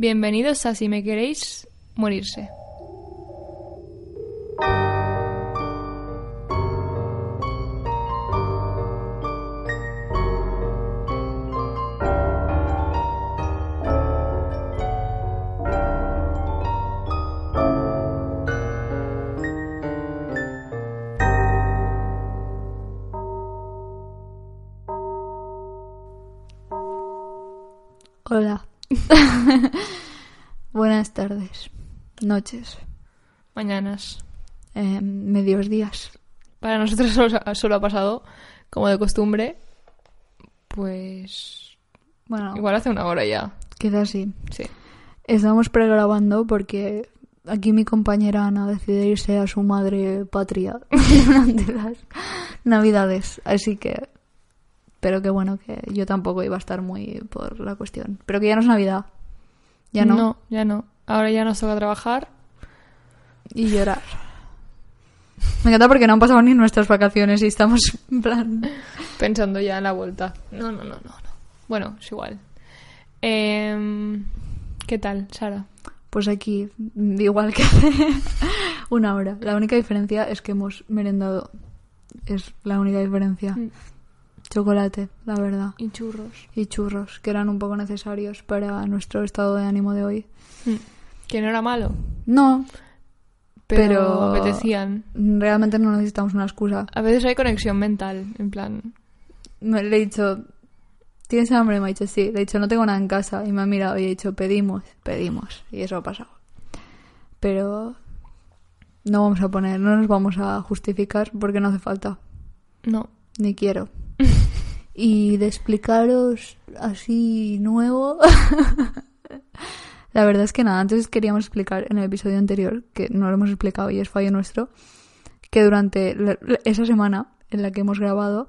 Bienvenidos a Si me queréis morirse. Noches, Mañanas. eh, medios días. Para nosotros solo, solo ha pasado, como de costumbre, pues Bueno, igual hace una hora ya. quizás sí. Sí. Estamos pregrabando porque aquí mi compañera Ana decide irse a su madre patria durante las navidades. Así que... Pero que bueno, que yo tampoco iba a estar muy por la cuestión. Pero que ya no es Navidad. Ya no. No, ya no. Ahora ya nos toca trabajar. Y llorar. Me encanta porque no han pasado ni nuestras vacaciones y estamos en plan... Pensando ya en la vuelta. No, no, no, no. no. Bueno, es igual. Em, ¿Qué tal, Sara? Pues aquí, igual que hace una hora. La única diferencia es que hemos merendado. Es la única diferencia. Mm. Chocolate, la verdad. Y churros. Y churros, que eran un poco necesarios para nuestro estado de ánimo de hoy. Mm. Que no era malo, No, pero, Pero- apetecían. realmente no necesitamos una excusa. A veces hay conexión mental, en plan... Le he dicho, ¿tienes hambre? Me ha dicho, sí. Le he dicho, no tengo nada en casa. Y me ha mirado y he dicho, pedimos, pedimos. Y eso ha pasado. Pero no vamos a poner, no nos vamos a justificar porque no hace falta. No. Ni quiero. y de explicaros así nuevo. la verdad es que nada, antes queríamos explicar en el episodio anterior, que no lo hemos explicado y es fallo nuestro, que durante la- esa semana en la que hemos grabado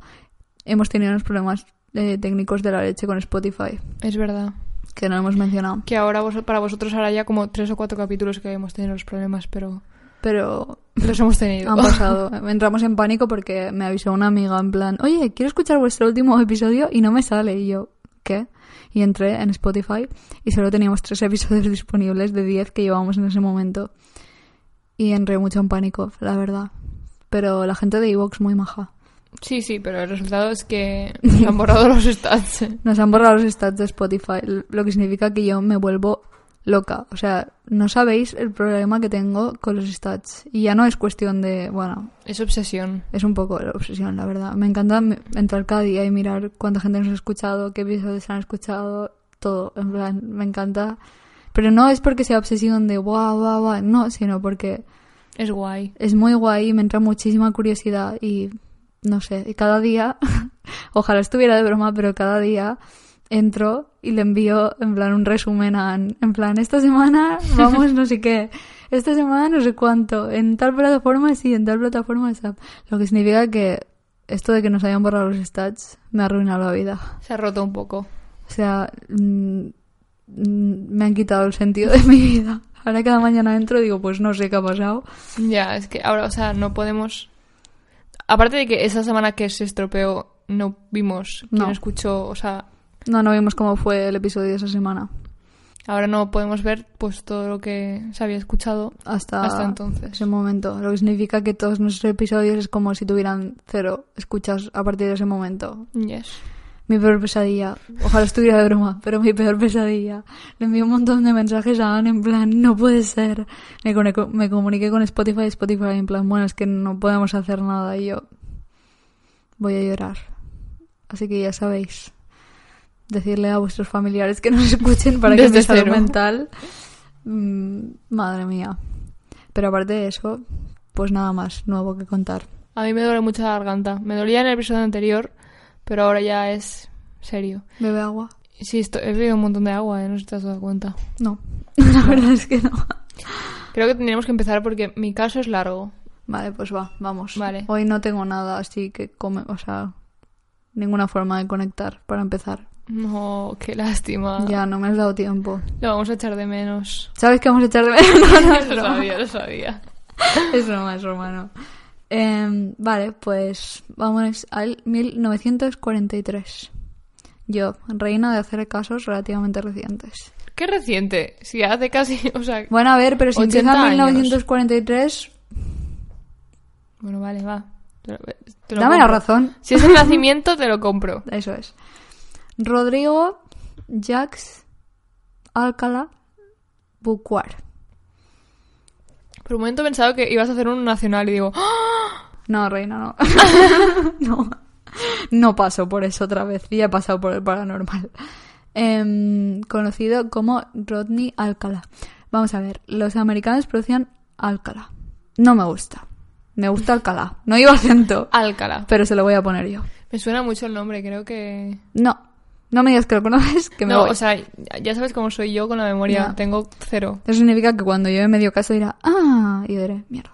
hemos tenido unos problemas eh, técnicos de la leche con Spotify, Es verdad. que no hemos mencionado. Que ahora vos- para vosotros hará ya como tres o cuatro capítulos que hemos tenido los problemas, pero Pero los hemos tenido. han pasado. Entramos en pánico porque me avisó una amiga en plan, oye, quiero escuchar vuestro último episodio y no me sale. Y yo, ¿qué? Y entré en Spotify y solo teníamos tres episodios disponibles de diez que llevábamos en ese momento. Y entré mucho en pánico, la verdad. Pero la gente de Evox muy maja. Sí, sí, pero el resultado es que nos han borrado los stats. Nos han borrado los stats de Spotify, lo que significa que yo me vuelvo loca. O sea, no sabéis el problema que tengo con los stats. Y ya no es cuestión de, bueno, Es obsesión. Es un poco la obsesión, la verdad. Me encanta entrar cada día y mirar cuánta gente nos ha escuchado, qué episodios han escuchado, todo. En plan, me encanta. Pero no es porque sea obsesión de guau, guau, guau, no, sino porque Es guay. es muy guay y me entra muchísima curiosidad y no sé, y cada día, ojalá estuviera de broma, pero cada día entro y le envío en plan un resumen a en plan, esta semana vamos no sé qué, esta semana no sé cuánto, en tal plataforma sí, en tal plataforma. Lo que significa que esto de que nos hayan borrado los stats me ha arruinado la vida. Se ha roto un poco. O sea, mm, mm, me han quitado el sentido de mi vida. Ahora cada mañana entro y digo, pues no sé qué ha pasado. Ya, es que ahora, o sea, no podemos... Aparte de que esa semana que se estropeó no vimos quién No. escuchó, o sea, No, no vimos cómo fue el episodio de esa semana. ahora no podemos ver pues todo lo que se había escuchado Hasta, hasta entonces. ese momento. Lo que significa que todos nuestros episodios es como si tuvieran cero escuchas a partir de ese momento. Yes. Mi peor pesadilla. Ojalá estuviera de broma, pero mi peor pesadilla. Le envié un montón de mensajes a Anne en plan, no puede ser. Me, me comuniqué con Spotify y Spotify en plan, bueno, es que no podemos hacer nada. Y yo voy a llorar. Así que ya sabéis. Decirle a vuestros familiares que nos escuchen para que mi salud mental... mm, madre mía. Pero aparte de eso, pues nada más nuevo que contar. A mí me duele mucho la garganta. Me dolía en el episodio anterior, pero ahora ya es serio. ¿Bebe agua? Sí, esto- he bebido un montón de agua, ¿eh? no sé si te has dado cuenta. No. La verdad es que no. Creo que tendríamos que empezar porque mi caso es largo. Vale, pues va, vamos. Vale. Hoy no tengo nada así que come, o sea, ninguna forma de conectar para empezar. No, qué lástima. Ya no me has dado tiempo. Lo vamos a echar de menos. ¿Sabes que vamos a echar de menos? No, no, lo sabía, lo sabía. Es broma, es broma, no. Em, vale, pues vamos al 1943. Yo, reina de hacer casos relativamente recientes. Qué reciente. Si hace casi, o sea... Bueno, a ver, pero si 80 empieza en años. 1943, Bueno, vale, va. Te lo- te lo dame la razón. Si es el nacimiento, te lo compro. Eso es. Rodrigo Jacques Alcalá Bucuar. Por un momento he pensado que ibas a hacer un nacional y digo... ¡Ah! No, reina, no. no. No paso por eso otra vez. Ya he pasado por el paranormal. Em, conocido como Rodney Alcalá. Vamos a ver. Los americanos pronuncian Alcalá. No me gusta. Me gusta Alcalá. No lleva acento. Alcalá. Pero se lo voy a poner yo. Me suena mucho el nombre, creo que... No. No me digas que lo conoces, que me no, voy. o sea, ya sabes cómo soy yo con la memoria. Ya. Tengo cero. Eso significa que cuando yo me medio caso dirá, ah, y yo diré, mierda.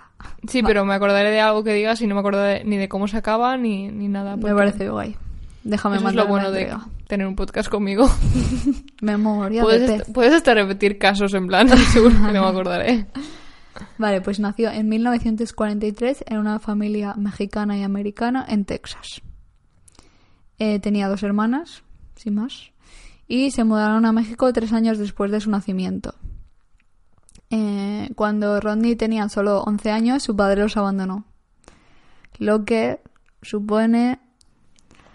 Sí, pero me acordaré de algo que digas y no me acordaré ni de cómo se acaba ni, ni nada. Me parece guay. Déjame Eso es lo bueno de tener un podcast conmigo. Memoria de Puedes, pez. hasta- puedes hasta repetir casos en plan, seguro que no me acordaré. Vale, pues nació en 1943 en una familia mexicana y americana en Texas. Eh, tenía dos hermanas, sin más, y se mudaron a México tres años después de su nacimiento. Eh, cuando Rodney tenía solo 11 años, su padre los abandonó. Lo que supone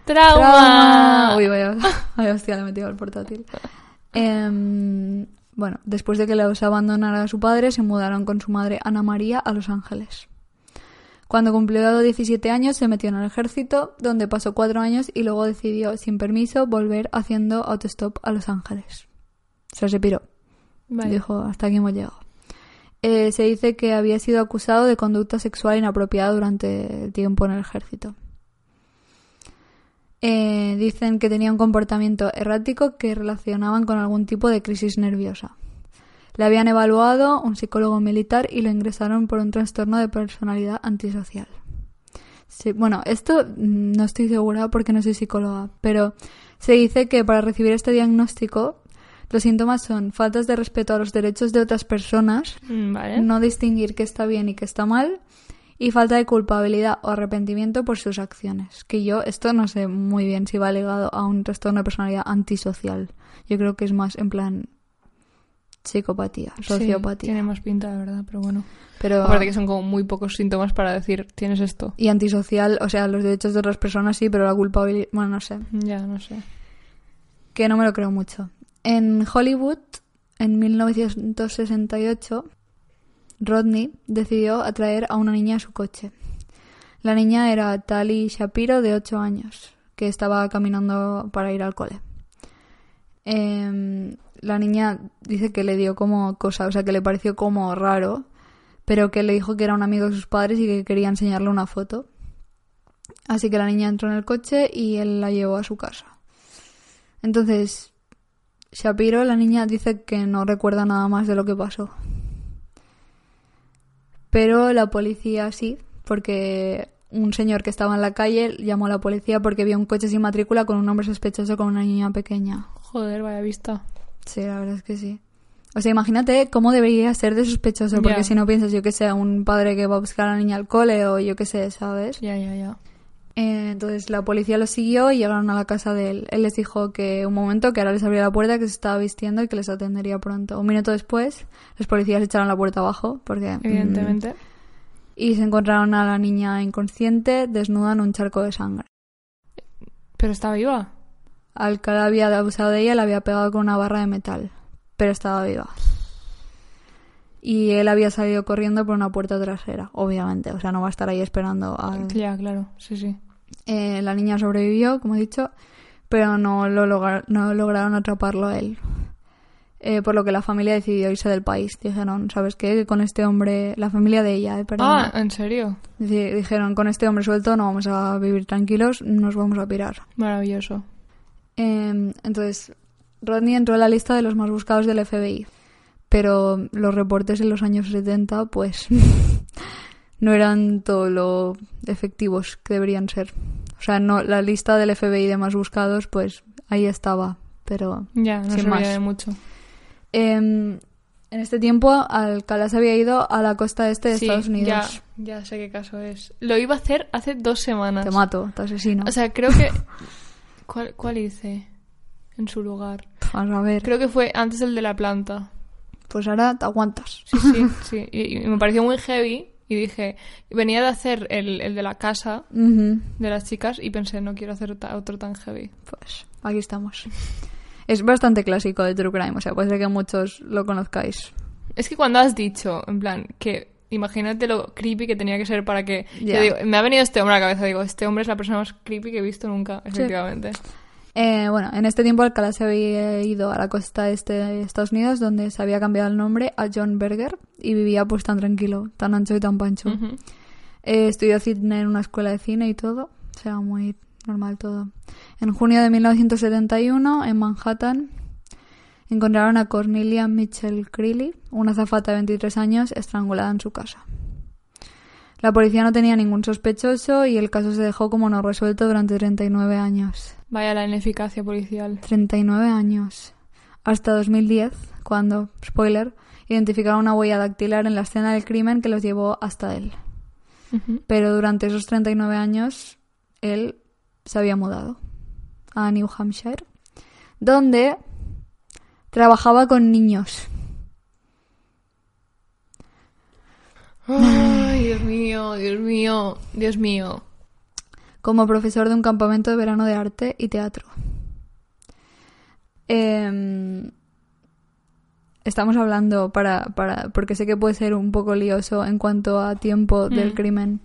¡Trauma! ¡Trauma! Uy, vaya, vaya hostia, le he metido al portátil. Em, bueno, después de que los abandonara su padre, se mudaron con su madre Ana María a Los Ángeles. Cuando cumplió 17 años, se metió en el ejército, donde pasó cuatro años y luego decidió, sin permiso, volver haciendo autostop a Los Ángeles. Se piró. Vale. Dijo, hasta aquí hemos llegado. Eh, se dice que había sido acusado de conducta sexual inapropiada durante el tiempo en el ejército. Eh, dicen que tenía un comportamiento errático que relacionaban con algún tipo de crisis nerviosa. Le habían evaluado un psicólogo militar y lo ingresaron por un trastorno de personalidad antisocial. Sí, bueno, esto mm, no estoy segura porque no soy psicóloga, pero se dice que para recibir este diagnóstico los síntomas son faltas de respeto a los derechos de otras personas, Mm, Vale. no distinguir qué está bien y qué está mal, y falta de culpabilidad o arrepentimiento por sus acciones. Que yo, esto no sé muy bien si va ligado a un trastorno de personalidad antisocial. Yo creo que es más en plan psicopatía, Sí, sociopatía. tiene más pinta, la verdad, pero bueno. Pero Aparte que son como muy pocos síntomas para decir, tienes esto. y antisocial, o sea, los derechos de otras personas sí, pero la culpabilidad, bueno, no sé. Ya, no sé. que no me lo creo mucho. En Hollywood, en 1968, Rodney decidió atraer a una niña a su coche. La niña era Tali Shapiro, de 8 años, que estaba caminando para ir al cole. Em, la niña dice que le dio como cosa, o sea, que le pareció como raro, pero que le dijo que era un amigo de sus padres y que quería enseñarle una foto. Así que la niña entró en el coche y él la llevó a su casa. Entonces, Shapiro, la niña, dice que no recuerda nada más de lo que pasó. Pero la policía sí, porque un señor que estaba en la calle llamó a la policía porque vio un coche sin matrícula con un hombre sospechoso con una niña pequeña. Joder, vaya vista. Sí, la verdad es que sí. O sea, imagínate cómo debería ser de sospechoso, porque si no piensas, yo que sé, un padre que va a buscar a la niña al cole o yo que sé, ¿sabes? Ya, ya, ya. Eh, entonces la policía lo siguió y llegaron a la casa de él. Él les dijo que un momento, que ahora les abría la puerta, que se estaba vistiendo y que les atendería pronto. Un minuto después, los policías echaron la puerta abajo, porque... mm, Evidentemente. y se encontraron a la niña inconsciente, desnuda en un charco de sangre. Pero está viva. Alcalá había abusado de ella, la había pegado con una barra de metal, pero estaba viva. Y él había salido corriendo por una puerta trasera, obviamente. O sea, no va a estar ahí esperando a... Ya, claro. Sí, sí. Eh, la niña sobrevivió, como he dicho, pero no, lo logra- no lograron atraparlo a él. Eh, por lo que la familia decidió irse del país. Dijeron, ¿sabes qué? Que con este hombre, la familia de ella, eh, perdón. Ah, ¿en serio? Dijeron, con este hombre suelto no vamos a vivir tranquilos, nos vamos a pirar. Maravilloso. Eh, entonces, Rodney entró en la lista de los más buscados del FBI. Pero los reportes en los años 70, pues, no eran todo lo efectivos que deberían ser. O sea, no, la lista del FBI de más buscados, pues, ahí estaba. Pero Ya, no Sin más. de mucho. em, en este tiempo, Alcalá se había ido a la costa este de Sí, Estados Unidos. Ya, ya sé qué caso es. Lo iba a hacer hace dos semanas. Te mato, te asesino. O sea, creo que... ¿Cuál, cuál hice? en su lugar. Vamos a ver. Creo que fue antes el de la planta. Pues ahora te aguantas. Sí, sí, sí. Y, y me pareció muy heavy y dije, venía de hacer el, el de la casa de las chicas y pensé, no quiero hacer otro tan heavy. Pues aquí estamos. Es bastante clásico de True Crime, o sea, puede ser que muchos lo conozcáis. Es que cuando has dicho, en plan, que imagínate lo creepy que tenía que ser para que... yo Ya. digo, me ha venido este hombre a la cabeza, digo, este hombre es la persona más creepy que he visto nunca, efectivamente. Eh, bueno, en este tiempo Alcalá se había ido a la costa este de Estados Unidos, donde se había cambiado el nombre a John Berger y vivía pues tan tranquilo, tan ancho y tan pancho. Eh, estudió cine en una escuela de cine y todo, o sea, muy normal todo. En junio de 1971, en Manhattan, encontraron a Cornelia Mitchell Creeley, una azafata de 23 años, estrangulada en su casa. La policía no tenía ningún sospechoso y el caso se dejó como no resuelto durante 39 años. Vaya la ineficacia policial. 39 años. Hasta 2010, cuando, spoiler, identificaron una huella dactilar en la escena del crimen que los llevó hasta él. Pero durante esos 39 años, él se había mudado a New Hampshire, donde trabajaba con niños. Ay, Dios mío, Dios mío, Dios mío. como profesor de un campamento de verano de arte y teatro. Em, estamos hablando para, para, porque sé que puede ser un poco lioso en cuanto a tiempo del Mm. crimen.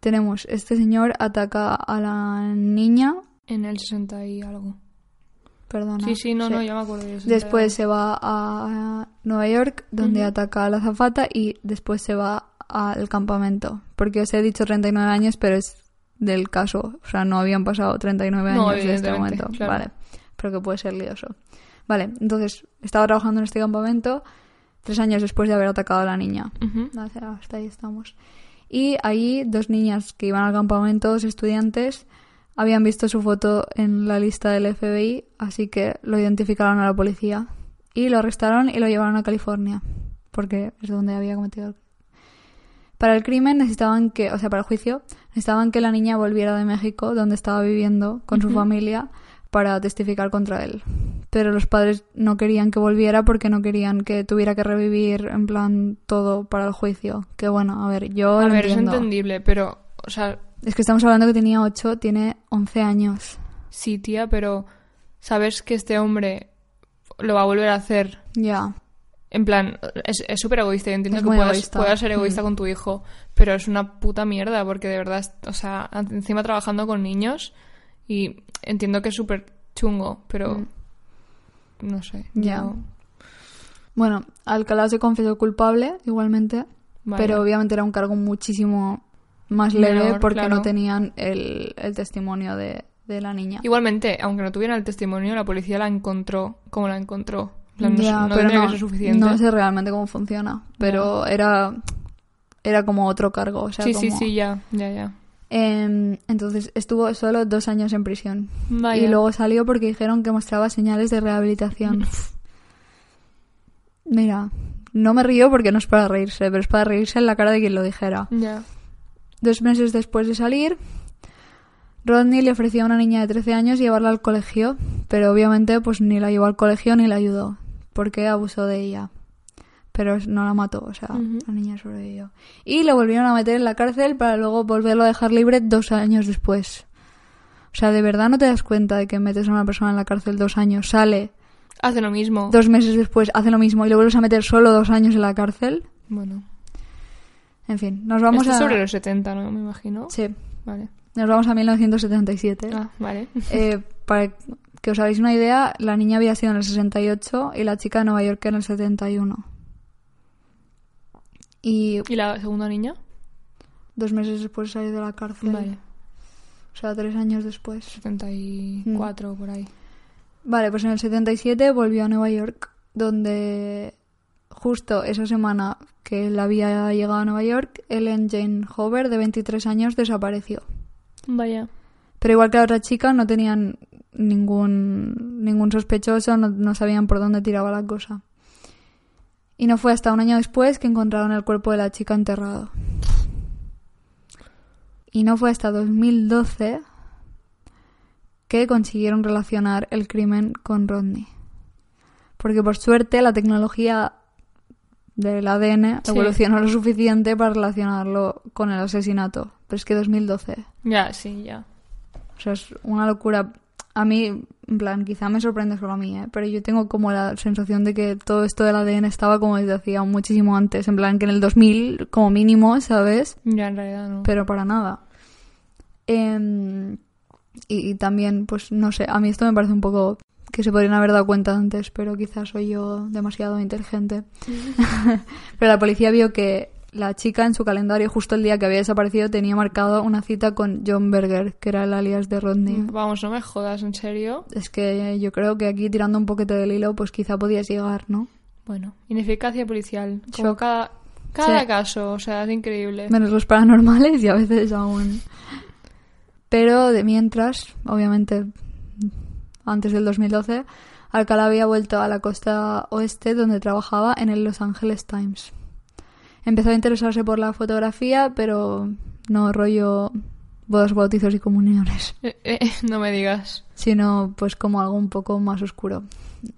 Tenemos, este señor ataca a la niña, En el 60 y algo. Perdona. Sí, sí, no, sí. no, ya me acuerdo. del 60 y Después se va a Nueva York, donde ataca a la zafata y después se va al campamento. Porque os he dicho 39 años, pero es del caso. O sea, no habían pasado 39 No, años de este momento. claro. Vale. Pero que puede ser lioso. Vale, entonces estaba trabajando en este campamento tres años después de haber atacado a la niña. Ujú. Hasta hasta ahí estamos. Y ahí dos niñas que iban al campamento, dos estudiantes, habían visto su foto en la lista del FBI, así que lo identificaron a la policía. Y lo arrestaron y lo llevaron a California, porque es donde había cometido el para el crimen necesitaban que, o sea, para el juicio, necesitaban que la niña volviera de México, donde estaba viviendo con su familia, para testificar contra él. Pero los padres no querían que volviera porque no querían que tuviera que revivir en plan todo para el juicio. Que bueno, a ver, yo A lo ver, es entendible, pero, o sea, Es que estamos hablando que tenía 8, tiene 11 años. sí, tía, pero sabes que este hombre lo va a volver a hacer. Ya. En plan, es súper egoísta. Yo entiendo Es que puedas, egoísta. puedas ser egoísta Mm. con tu hijo, pero es una puta mierda porque de verdad, o sea, encima trabajando con niños y entiendo que es súper chungo, pero Mm. no sé. Ya. Bueno, Alcalá se confesó culpable igualmente, pero obviamente era un cargo muchísimo más leve Menor, porque claro. no tenían el, el testimonio de, de la niña. Igualmente, aunque no tuvieran el testimonio, la policía la encontró como la encontró. En plan, no, pero no, que ser suficiente. no sé realmente cómo funciona, pero era era como otro cargo, o sea, sí, sí, como- sí, ya, ya, ya. Em, entonces estuvo solo dos años en prisión Vaya. y luego salió porque dijeron que mostraba señales de rehabilitación. Mira, no me río porque no es para reírse, pero es para reírse en la cara de quien lo dijera. Ya. Dos meses después de salir, Rodney le ofreció a una niña de 13 años llevarla al colegio, pero obviamente pues ni la llevó al colegio ni la ayudó, porque abusó de ella. Pero no la mató, o sea, la niña sobrevivió. Y lo volvieron a meter en la cárcel para luego volverlo a dejar libre dos años después. O sea, ¿de verdad no te das cuenta de que metes a una persona en la cárcel dos años, sale, Hace lo mismo. dos meses después hace lo mismo y lo vuelves a meter solo dos años en la cárcel? Bueno. En fin, nos vamos Esto a... sobre los 70, ¿no? Me imagino. Sí, Vale. nos vamos a 1977. Ah, vale. Eh, para que os hagáis una idea, la niña había sido en el 68 y la chica de Nueva York en el 71. Y ¿Y la segunda niña? dos meses después de salir de la cárcel. Vale. O sea, tres años después. 74 por ahí. Vale, pues en el 77 volvió a Nueva York, donde justo esa semana que él había llegado a Nueva York, Ellen Jane Hover, de 23 años, desapareció. Vaya. Pero igual que la otra chica, no tenían ningún, ningún sospechoso, no, no sabían por dónde tiraba la cosa. Y no fue hasta un año después que encontraron el cuerpo de la chica enterrado. Y no fue hasta 2012 que consiguieron relacionar el crimen con Rodney. Porque por suerte la tecnología del ADN Sí. evolucionó lo suficiente para relacionarlo con el asesinato. Pero es que 2012. Ya, sí, ya. O sea, es una locura. A mí, en plan, quizá me sorprende solo a mí, ¿eh? pero yo tengo como la sensación de que todo esto del ADN estaba como desde hacía muchísimo antes. En plan, que en el 2000, como mínimo, ¿sabes? Ya, en realidad no. Pero para nada. Em, y, y también, pues no sé, a mí esto me parece un poco que se podrían haber dado cuenta antes, pero quizás soy yo demasiado inteligente. pero la policía vio que la chica en su calendario, justo el día que había desaparecido, tenía marcado una cita con John Berger, que era el alias de Rodney. Vamos, no me jodas, ¿en serio? Es que yo creo que aquí tirando un poquito del hilo, pues quizá podías llegar, ¿no? Bueno, ineficacia policial. Como cada, cada Sí. caso, o sea, es increíble. Menos los paranormales y a veces aún. Pero de mientras, obviamente, antes del 2012, Alcalá había vuelto a la costa oeste donde trabajaba en el Los Angeles Times. Empezó a interesarse por la fotografía, pero no rollo bodas, bautizos y comuniones, Eh, eh, no me digas. sino pues como algo un poco más oscuro.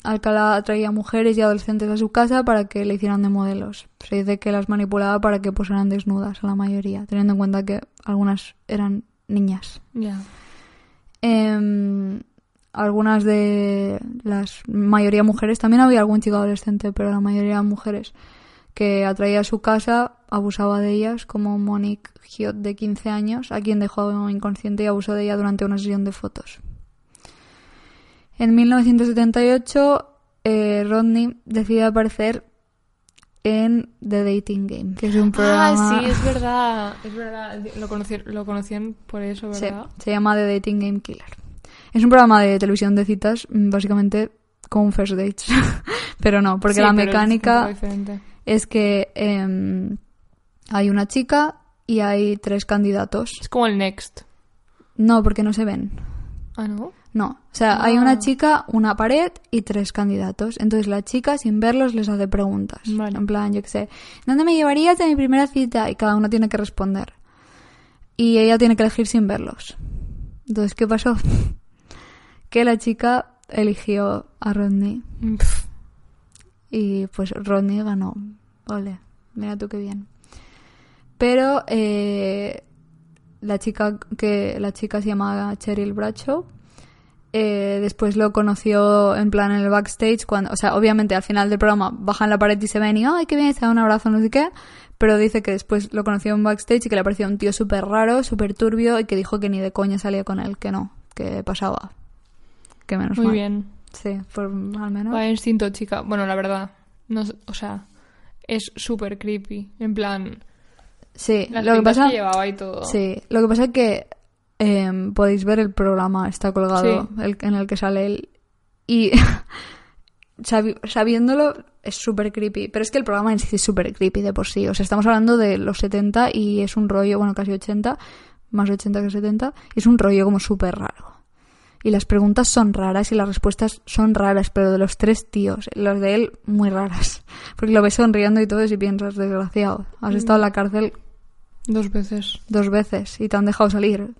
Alcalá atraía mujeres y adolescentes a su casa para que le hicieran de modelos. Se dice que las manipulaba para que posaran desnudas, a la mayoría, teniendo en cuenta que algunas eran niñas. Ya. Em, algunas de las mayoría mujeres, también había algún chico adolescente, pero la mayoría mujeres que atraía a su casa, abusaba de ellas, como Monique Giot de 15 años, a quien dejó inconsciente y abusó de ella durante una sesión de fotos. En 1978, eh, Rodney decide aparecer en The Dating Game, que es un programa... Ah, sí, es verdad. Es verdad. Lo, conocí, lo conocían por eso, Sí, ¿verdad? se llama The Dating Game Killer. Es un programa de televisión de citas, mm, básicamente como un first dates. pero no, porque Sí, la es mecánica es que em, hay una chica y hay tres candidatos. Es como el Next. No, porque no se ven. Ah, ¿no? No, o sea, hay Ah. una chica, una pared y tres candidatos. Entonces la chica, sin verlos, les hace preguntas. Vale. En plan, yo qué sé, ¿dónde me llevarías a mi primera cita? Y cada uno tiene que responder. Y ella tiene que elegir sin verlos. Entonces, ¿qué pasó? Que la chica eligió a Rodney Mm, y pues Rodney ganó. Ole, mira tú qué bien. Pero eh, la chica que la chica se llama Cheryl Bradshaw. eh, después lo conoció en plan en el backstage cuando, o sea, obviamente al final del programa bajan la pared y se ven y ay qué bien, se da un abrazo, no sé qué. Pero dice que después lo conoció en backstage y que le pareció un tío súper raro, súper turbio y que dijo que ni de coña salía con él, que no, que pasaba. Que menos Muy mal. bien. Sí, por, al menos. Vaya instinto, chica. Bueno, la verdad. No, o sea, es súper creepy. En plan, Sí, las lo que pasa. que llevaba y todo. Sí, lo que pasa es que em, podéis ver el programa, está colgado, el, en el que sale él. Y sabi- sabiéndolo es súper creepy. Pero es que el programa en sí es súper creepy de por sí. O sea, estamos hablando de los 70 y es un rollo, bueno, casi 80, más 80 que 70, y es un rollo como súper raro. Y las preguntas son raras y las respuestas son raras, pero de los tres tíos, las de él muy raras. Porque lo ves sonriendo y todo y piensas, desgraciado, has estado en la cárcel Dos veces. dos veces y te han dejado salir.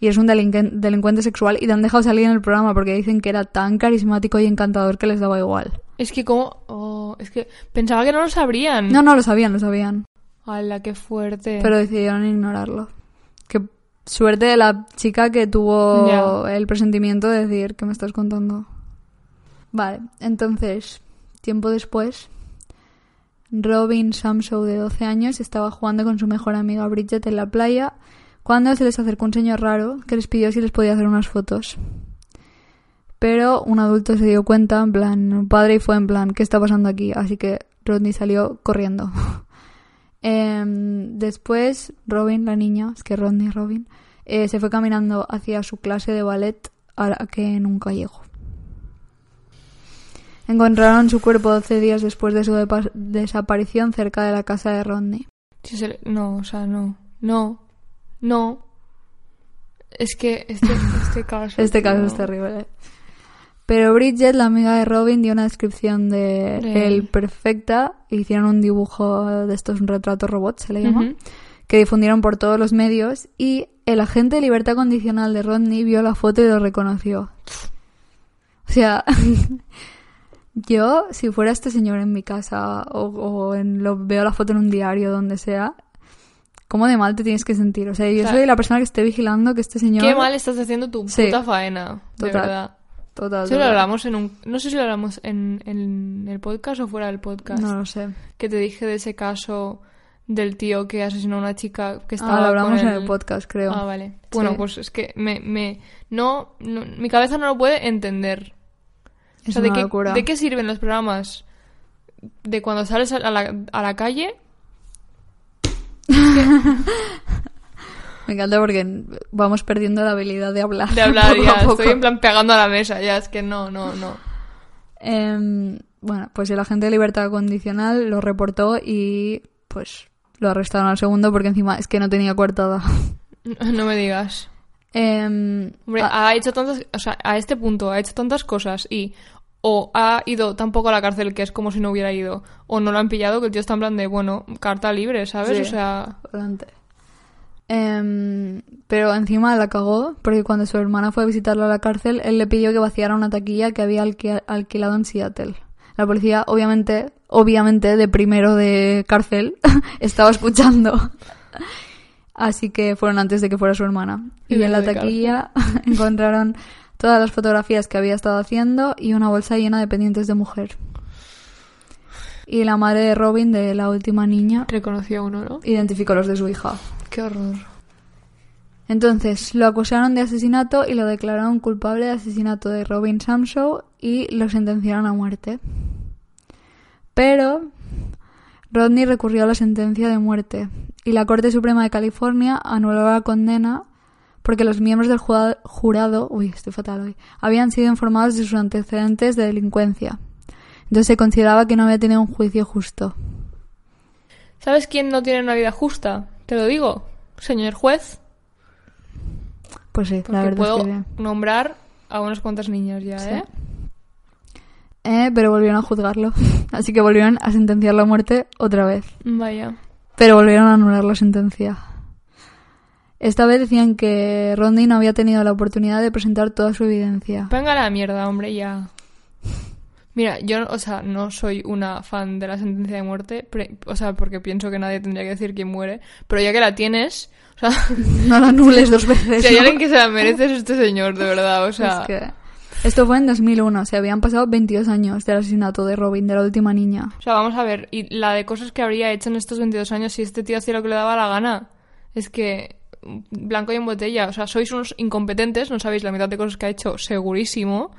Y es un delincuente sexual y te han dejado salir en el programa porque dicen que era tan carismático y encantador que les daba igual. Es que como... oh, es que pensaba que no lo sabrían. No, no lo sabían, lo sabían. ¡Hala, qué fuerte! Pero decidieron ignorarlo. Suerte de la chica que tuvo el presentimiento de decir que me estás contando. Vale, entonces, tiempo después, Robin Samsow, de 12 años, estaba jugando con su mejor amiga Bridget en la playa cuando se les acercó un señor raro que les pidió si les podía hacer unas fotos. Pero un adulto se dio cuenta, en plan, un padre, y fue en plan, ¿qué está pasando aquí? Así que Rodney salió corriendo. Em, después, Robin, la niña, es que Rodney Robin, eh, se fue caminando hacia su clase de ballet a la que nunca llegó. Encontraron su cuerpo 12 días después de su desaparición cerca de la casa de Rodney. No, o sea, no. No. No. Es que este, este caso... Este caso tío. es terrible. Pero Bridget, la amiga de Robin, dio una descripción de De él perfecta. Hicieron un dibujo de estos, un retrato robot, se le llama. Que difundieron por todos los medios y el agente de libertad condicional de Rodney vio la foto y lo reconoció. O sea, yo, si fuera este señor en mi casa o, o en, lo, veo la foto en un diario, donde sea, ¿cómo de mal te tienes que sentir? O sea, yo O sea, soy la persona que esté vigilando que este señor... Qué mal estás haciendo tu Sí. puta faena. De Total. verdad. Total, lo hablamos en un... No sé si lo hablamos en, en el podcast o fuera del podcast. No lo sé. Que te dije de ese caso del tío que asesinó a una chica que estaba Ah, lo hablamos con en el podcast, creo. Ah, vale. Bueno, pues es que me... me no, no- Mi cabeza no lo puede entender. O Es sea, ¿de una qué, locura. ¿de qué sirven los programas? De cuando sales a la, a la calle... Me encanta porque vamos perdiendo la habilidad de hablar. De hablar ya. a. Estoy en plan pegando a la mesa. Ya, es que no, no, no. Em, bueno, pues el agente de libertad condicional lo reportó y pues lo arrestaron al segundo porque encima es que no tenía coartada. No me digas. Em, Hombre, ah, ha hecho tantas, o sea, a este punto ha hecho tantas cosas y o ha ido tan poco a la cárcel que es como si no hubiera ido, o no lo han pillado que el tío está en plan de, bueno, carta libre, ¿sabes? Sí. O sea, adelante. Em, pero encima la cagó porque cuando su hermana fue a visitarlo a la cárcel, él le pidió que vaciara una taquilla que había alqui- alquilado en Seattle. La policía, obviamente, obviamente de primero de cárcel, estaba escuchando. Así que fueron antes de que fuera su hermana. Y en la taquilla encontraron todas las fotografías que había estado haciendo y una bolsa llena de pendientes de mujer. Y la madre de Robin, de la última niña, reconoció uno, ¿no? identificó los de su hija. Qué horror. Entonces lo acusaron de asesinato y lo declararon culpable de asesinato de Robin Samsow y lo sentenciaron a muerte. Pero Rodney recurrió a la sentencia de muerte y la Corte Suprema de California anuló la condena porque los miembros del jura- jurado, uy, estoy fatal hoy, habían sido informados de sus antecedentes de delincuencia. Entonces se consideraba que no había tenido un juicio justo. ¿Sabes quién no tiene una vida justa? Te lo digo, señor juez, Pues sí, la verdad puedo es que nombrar a unas cuantas niñas ya, Sí. ¿eh? Eh, pero volvieron a juzgarlo. Así que volvieron a sentenciarlo a muerte otra vez. Vaya. Pero volvieron a anular la sentencia. Esta vez decían que Rodney no había tenido la oportunidad de presentar toda su evidencia. Venga la mierda, hombre, ya. Mira, yo, o sea, no soy una fan de la sentencia de muerte, pre- o sea, porque pienso que nadie tendría que decir quién muere, pero ya que la tienes, o sea, No la anules dos veces. si hay ¿no? alguien que se la merece es este señor, de verdad, o sea, Es que- Esto fue en 2001, se habían pasado 22 años del asesinato de Robin, de la última niña. o sea, vamos a ver, y la de cosas que habría hecho en estos 22 años si este tío hacía lo que le daba la gana, es que mm, blanco y en botella, o sea, sois unos incompetentes, no sabéis la mitad de cosas que ha hecho, segurísimo.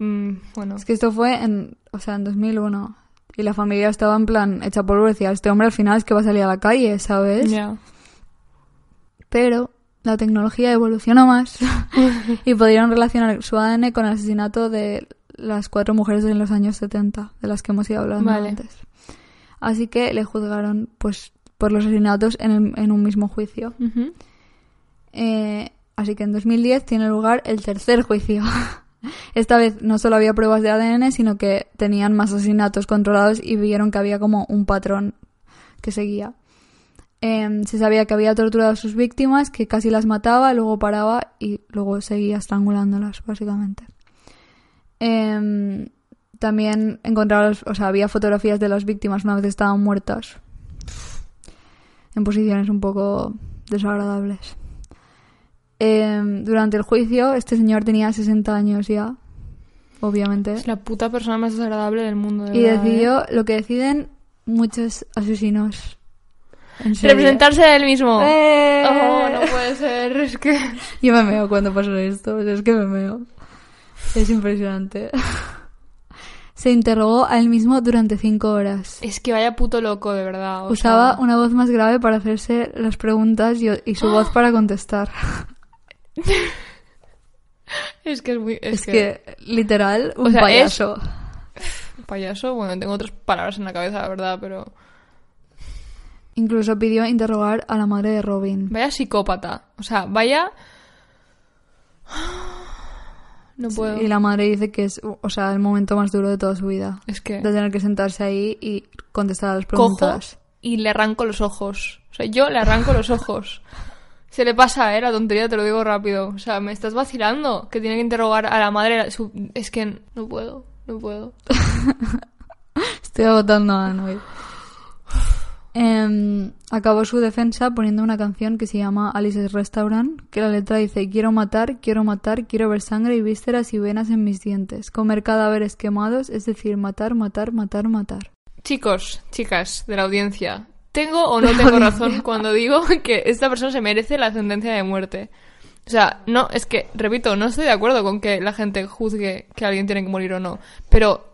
Mm, bueno, Es que esto fue en, o sea, en 2001. Y la familia estaba en plan hecha polvo decía, este hombre al final es que va a salir a la calle, ¿sabes? Pero la tecnología evolucionó más y pudieron relacionar su ADN con el asesinato de las cuatro mujeres de los años 70, de las que hemos ido hablando Vale. antes. Así que le juzgaron pues por los asesinatos en, el- en un mismo juicio. Eh, así que en 2010 tiene lugar el tercer juicio. Esta vez no solo había pruebas de ADN, sino que tenían más asesinatos controlados y vieron que había como un patrón que seguía. Em, se sabía que había torturado a sus víctimas, que casi las mataba, luego paraba y luego seguía estrangulándolas, básicamente. Em, también encontraron, o sea, había fotografías de las víctimas una vez estaban muertas. En posiciones un poco desagradables. Em, durante el juicio, este señor tenía 60 años ya, obviamente. Es la puta persona más desagradable del mundo. de Y verdad, ¿eh? decidió lo que deciden muchos asesinos. Representarse a él mismo. ¡Eh! Oh, no puede ser, es que... Yo me meo cuando pasa esto, o sea, es que me meo. Es impresionante. Se interrogó a él mismo durante cinco horas. Es que vaya puto loco, de verdad. Usaba sea, una voz más grave para hacerse las preguntas y, y su voz para contestar. Es que es muy... Es, Es, que, literal, un O sea, payaso. Payaso, bueno, tengo otras palabras en la cabeza, la verdad, pero... Incluso pidió interrogar a la madre de Robin. Vaya psicópata. O sea, vaya... No puedo. Y la madre dice que es, o sea, el momento más duro de toda su vida. Es que... De tener que sentarse ahí y contestar a las Cojo preguntas. y le arranco los ojos. O sea, yo le arranco los ojos. Se le pasa, ¿eh? La tontería, te lo digo rápido. O sea, me estás vacilando. Que tiene que interrogar a la madre. su- Es que no puedo, no puedo. Estoy agotando a Noel. Em, acabó su defensa poniendo una canción que se llama Alice's Restaurant, que la letra dice quiero matar, quiero matar, quiero ver sangre y vísceras y venas en mis dientes, comer cadáveres quemados, es decir, matar, matar, matar, matar. Chicos, chicas de la audiencia, ¿tengo o no tengo razón cuando digo que esta persona se merece la sentencia de muerte? O sea, no, es que, repito, no estoy de acuerdo con que la gente juzgue que alguien tiene que morir o no, pero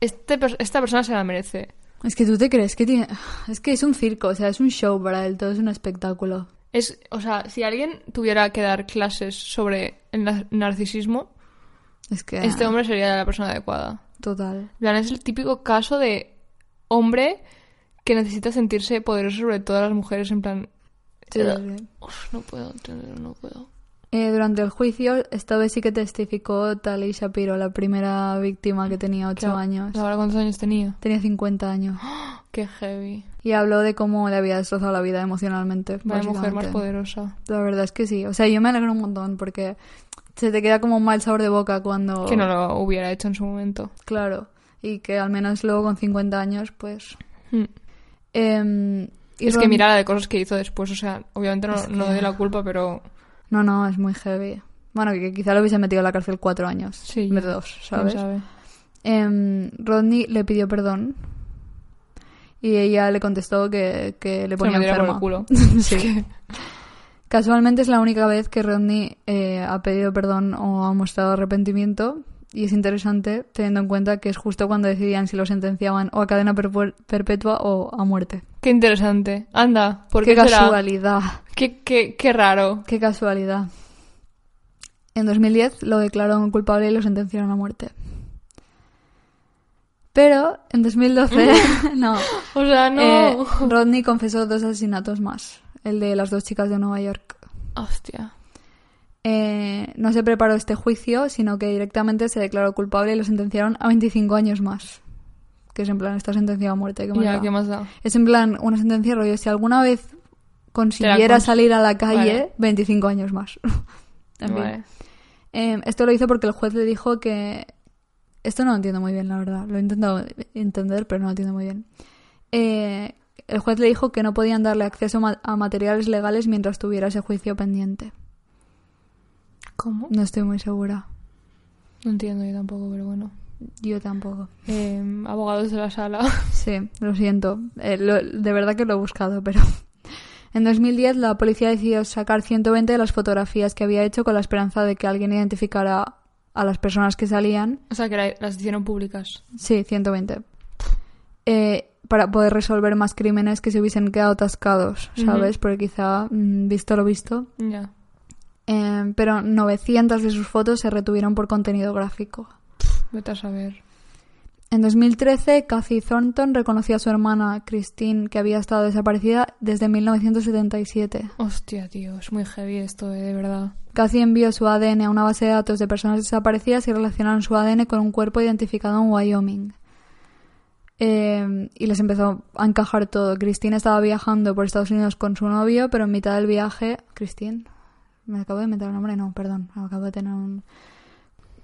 este, esta persona se la merece. Es que tú te crees que tiene... Es que es un circo, o sea, es un show para él, todo es un espectáculo. Es, o sea, si alguien tuviera que dar clases sobre el na- narcisismo, Es que... este hombre sería la persona adecuada. Total. En plan, es el típico caso de hombre que necesita sentirse poderoso sobre todas las mujeres, en plan... Sí, eh. Uf, no puedo no puedo. Eh, durante el juicio, esta vez sí que testificó Tali Shapiro, la primera víctima que tenía 8 Claro, años. ¿Ahora cuántos años tenía? Tenía 50 años. Qué heavy. Y habló de cómo le había destrozado la vida emocionalmente. Vaya mujer más poderosa. La verdad es que sí. O sea, yo me alegro un montón porque se te queda como un mal sabor de boca cuando... Que no lo hubiera hecho en su momento. Claro. Y que al menos luego con 50 años, pues... Hmm. Y Es que mira la de cosas que hizo después, o sea, obviamente no, Es que- no doy la culpa, pero No, no, es muy heavy. Bueno, que quizá lo hubiese metido en la cárcel cuatro años. Sí, En vez de dos, ¿sabes? sabe. Em, Rodney le pidió perdón. Y ella le contestó que, que le Se ponía me diera por enferma. el culo. Sí. Casualmente es la única vez que Rodney eh, ha pedido perdón o ha mostrado arrepentimiento. Y es interesante teniendo en cuenta que es justo cuando decidían si lo sentenciaban o a cadena perpetua o a muerte. Qué interesante. Anda, ¿por qué qué, será? casualidad. Qué, qué, qué raro. Qué casualidad. En 2010 lo declararon culpable y lo sentenciaron a muerte. Pero en 2012, no, O sea, no. eh, Rodney confesó dos asesinatos más, el de las dos chicas de Nueva York. Hostia. Eh, no se preparó este juicio, sino que directamente se declaró culpable y lo sentenciaron a 25 años más. Que es en plan, está sentenciado a muerte. ¿qué más Ya, da? ¿qué más da? Es en plan, una sentencia rollo, si alguna vez consiguiera cons- salir a la calle, Vale. 25 años más. En fin. Vale. Eh, esto lo hizo porque el juez le dijo que... Esto no lo entiendo muy bien, la verdad. Lo he intentado entender, pero no lo entiendo muy bien. Eh, el juez le dijo que no podían darle acceso ma- a materiales legales mientras tuviera ese juicio pendiente. ¿Cómo? No estoy muy segura. No entiendo yo tampoco, pero bueno. Yo tampoco. Eh, abogados de la sala. Sí, lo siento. Eh, lo- de verdad que lo he buscado, pero... En 2010 la policía decidió sacar 120 de las fotografías que había hecho con la esperanza de que alguien identificara a las personas que salían. O sea, que la- las hicieron públicas. Sí, 120. Eh, para poder resolver más crímenes que se hubiesen quedado atascados, ¿sabes? Porque quizá, mm, visto lo visto. Ya. Eh, pero 900 de sus fotos se retuvieron por contenido gráfico. Vete a saber. En 2013, Cathy Thornton reconoció a su hermana Christine, que había estado desaparecida desde 1977. Hostia, tío. Es muy heavy esto, eh, de verdad. Cathy envió su ADN a una base de datos de personas desaparecidas y relacionaron su ADN con un cuerpo identificado en Wyoming. Eh, y les empezó a encajar todo. Christine estaba viajando por Estados Unidos con su novio, pero en mitad del viaje... Christine, me acabo de meter el nombre, no, perdón, acabo de tener un...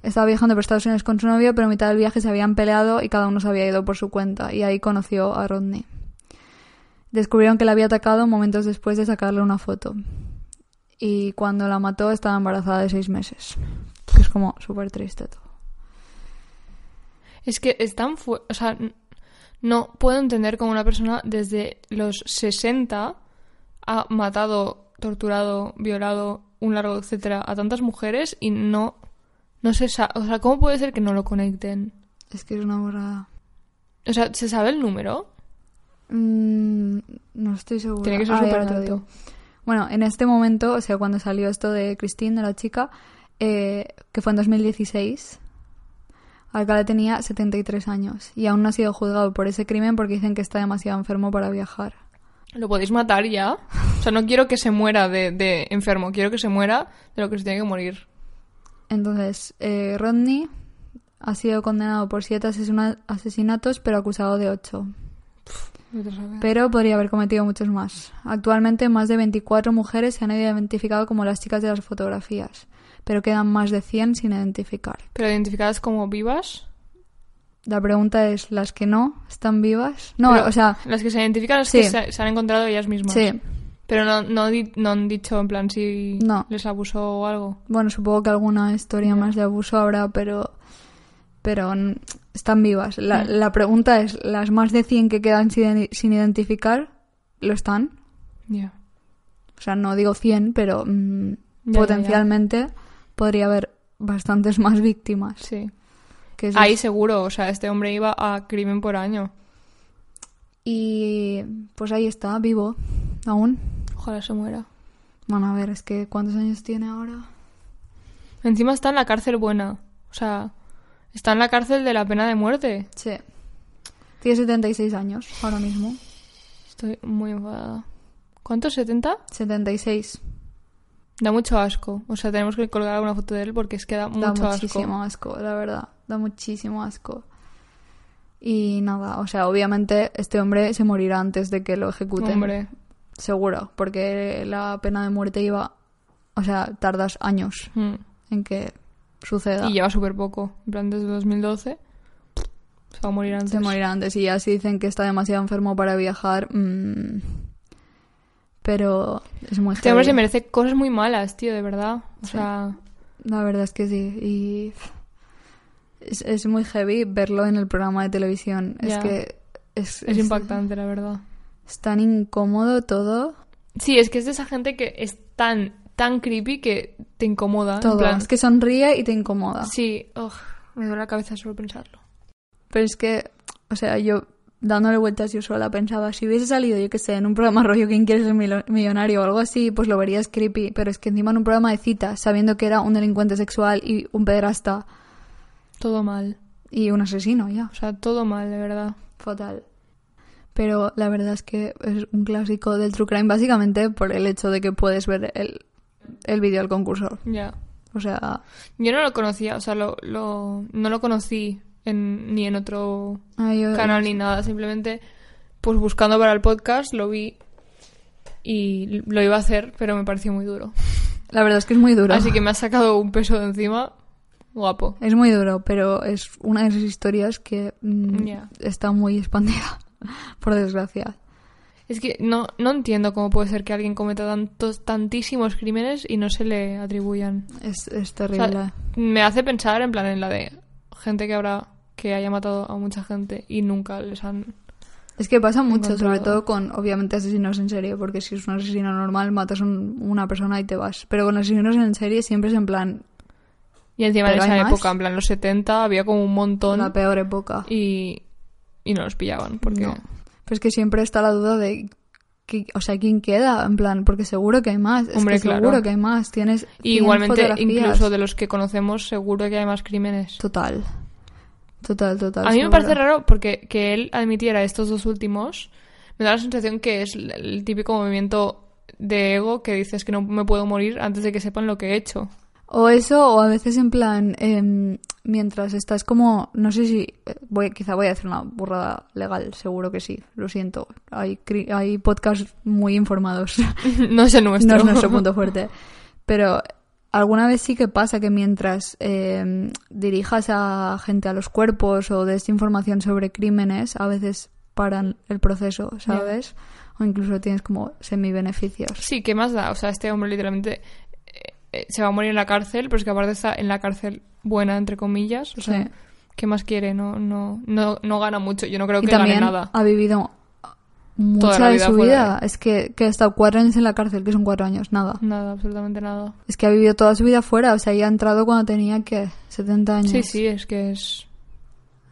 Estaba viajando por Estados Unidos con su novio, pero en mitad del viaje se habían peleado y cada uno se había ido por su cuenta. Y ahí conoció a Rodney. Descubrieron que la había atacado momentos después de sacarle una foto. Y cuando la mató estaba embarazada de seis meses. Que es como súper triste todo. Es que es tan fuerte. O sea, no puedo entender cómo una persona desde los 60 ha matado, torturado, violado, un largo etcétera, a tantas mujeres y no. No se sabe. O sea, ¿cómo puede ser que no lo conecten? Es que es una borrada. O sea, ¿se sabe el número? Mm, no estoy segura. Tiene que ser Ah, súper. Bueno, en este momento, o sea, cuando salió esto de Christine, de la chica, eh, que fue en 2016, Alcalde tenía 73 años y aún no ha sido juzgado por ese crimen porque dicen que está demasiado enfermo para viajar. ¿Lo podéis matar ya? O sea, no quiero que se muera de, de enfermo, quiero que se muera de lo que se tiene que morir. Entonces, eh, Rodney ha sido condenado por siete asesina- asesinatos, pero acusado de ocho. Pero podría haber cometido muchos más. Actualmente más de 24 mujeres se han identificado como las chicas de las fotografías, pero quedan más de 100 sin identificar. Pero identificadas como vivas. La pregunta es, ¿las que no están vivas? No, Pero o sea, Las que se identifican Sí. que se, se han encontrado ellas mismas. sí. Pero no, no, no han dicho en plan si No. les abusó o algo. Bueno, supongo que alguna historia más de abuso habrá, pero pero están vivas. La, Mm. la pregunta es, ¿las más de 100 que quedan sin, sin identificar lo están? Ya. O sea, no digo 100, pero mm, Ya, ya, ya. potencialmente podría haber bastantes más víctimas. Sí. Que eso Ahí es- seguro, o sea, este hombre iba a crimen por año. Y pues ahí está, vivo, aún. Ojalá se muera. Bueno, a ver, es que ¿cuántos años tiene ahora? Encima está en la cárcel buena. O sea, está en la cárcel de la pena de muerte. Sí. Tiene 76 años ahora mismo. Estoy muy enfadada. ¿Cuántos? ¿70? 76. Da mucho asco. O sea, tenemos que colgar alguna foto de él porque es que da Da mucho muchísimo asco. asco, la verdad. Da muchísimo asco. Y nada, o sea, obviamente este hombre se morirá antes de que lo ejecuten. Hombre, Seguro, porque la pena de muerte iba... O sea, tardas años mm. en que suceda. y lleva súper poco. En plan, desde 2012 se va a morir antes. Se morirá antes. Y ya si dicen que está demasiado enfermo para viajar... mm, pero es muy Este hombre se merece cosas muy malas, tío, de verdad. O Sí. sea, La verdad es que sí. Y es, es muy heavy verlo en el programa de televisión. Es que es, es impactante, la verdad. es tan incómodo todo. Sí, es que es de esa gente que es tan, tan creepy que te incomoda. en Todo. plan, Es que sonríe y te incomoda. Sí, ugh, me duele la cabeza solo pensarlo. Pero es que, o sea, yo dándole vueltas yo sola pensaba, si hubiese salido, yo que sé, en un programa rollo ¿Quién quiere ser millonario? o algo así, pues lo verías creepy. Pero es que encima en un programa de citas, sabiendo que era un delincuente sexual y un pederasta Todo mal. y un asesino, ya. O sea, todo mal, de verdad. Fatal. Pero la verdad es que es un clásico del True Crime, básicamente por el hecho de que puedes ver el, el vídeo del concurso. Ya. O sea, Yo no lo conocía, o sea, lo, lo, no lo conocí en, ni en otro yo- canal ni nada. Simplemente, pues buscando para el podcast, lo vi y lo iba a hacer, pero me pareció muy duro. la verdad es que es muy duro. Así que me ha sacado un peso de encima. Guapo. Es muy duro, pero es una de esas historias que mm, está muy expandida, por desgracia. Es que no, no entiendo cómo puede ser que alguien cometa tantos, tantísimos crímenes y no se le atribuyan. Es, es O terrible. sea, me hace pensar en plan en la de gente que habrá que haya matado a mucha gente y nunca les han es que pasa mucho, sobre todo con, obviamente, asesinos en serie, porque si es un asesino normal, matas a un- una persona y te vas. Pero con asesinos en serie siempre es en plan y encima en ¿Pero esa época en plan los 70 había como un montón la peor época. y y no los pillaban porque No. Pero es que siempre está la duda de, que, o sea, ¿quién queda? En plan, porque seguro que hay más. Es Hombre, que claro. seguro que hay más. Tienes y 100 igualmente incluso de los que conocemos seguro que hay más crímenes. Total. Total, total. A mí me parece raro porque que él admitiera estos dos últimos me da la sensación que es el típico movimiento de ego que dices que no me puedo morir antes de que sepan lo que he hecho. O eso, o a veces en plan, em, mientras estás como, no sé si, eh, voy, quizá voy a hacer una burrada legal, seguro que sí, lo siento. Hay, hay podcasts muy informados, no es el nuestro. no es nuestro punto fuerte. Pero alguna vez sí que pasa que mientras em, dirijas a gente a los cuerpos o des información sobre crímenes, a veces paran el proceso, ¿sabes? O incluso tienes como semi-beneficios. Sí, ¿qué más da? O sea, este hombre literalmente se va a morir en la cárcel, pero es que aparte está en la cárcel buena, entre comillas. O sea, Sí. ¿qué más quiere? No, no, no, no gana mucho. Yo no creo y que gane también nada. ha vivido mucha Toda la de su vida. Es que, que ha estado cuatro años en la cárcel, que son cuatro años, nada. Nada, absolutamente nada. Es que ha vivido toda su vida fuera, o sea, y ha entrado cuando tenía, ¿qué? 70 años. Sí, sí, es que es...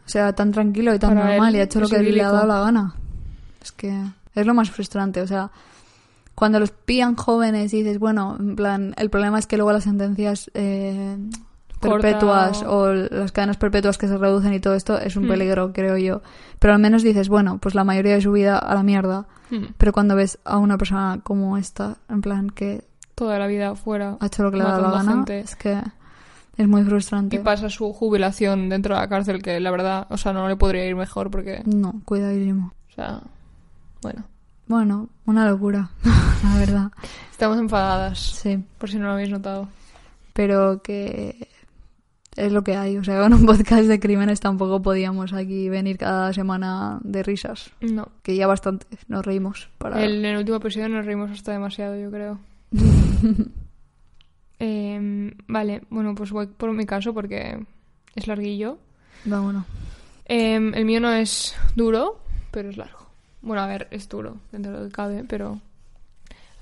O sea, tan tranquilo y tan Para normal él y ha hecho lo que le ha dado la gana. Es que es lo más frustrante, o sea, cuando los pillan jóvenes y dices, bueno, en plan, el problema es que luego las sentencias eh, perpetuas o- o las cadenas perpetuas que se reducen y todo esto es un Hmm. peligro, creo yo. Pero al menos dices, bueno, pues la mayoría de su vida a la mierda. hmm, Pero cuando ves a una persona como esta, en plan, que toda la vida fuera ha hecho lo que le ha dado la gana, gente. es que es muy frustrante. y pasa su jubilación dentro de la cárcel, que la verdad, o sea, no le podría ir mejor porque No, cuidadísimo. O sea, bueno, Bueno, una locura, la verdad. estamos enfadadas, Sí, por si no lo habéis notado. pero que es lo que hay. O sea, con un podcast de crímenes tampoco podíamos aquí venir cada semana de risas. No. Que ya bastante nos reímos. Para... El- en el último episodio nos reímos hasta demasiado, yo creo. Em, vale, bueno, pues voy por mi caso porque es larguillo. Vámonos. Em, el mío no es duro, pero es largo. Bueno, a ver, es duro dentro de lo que cabe, pero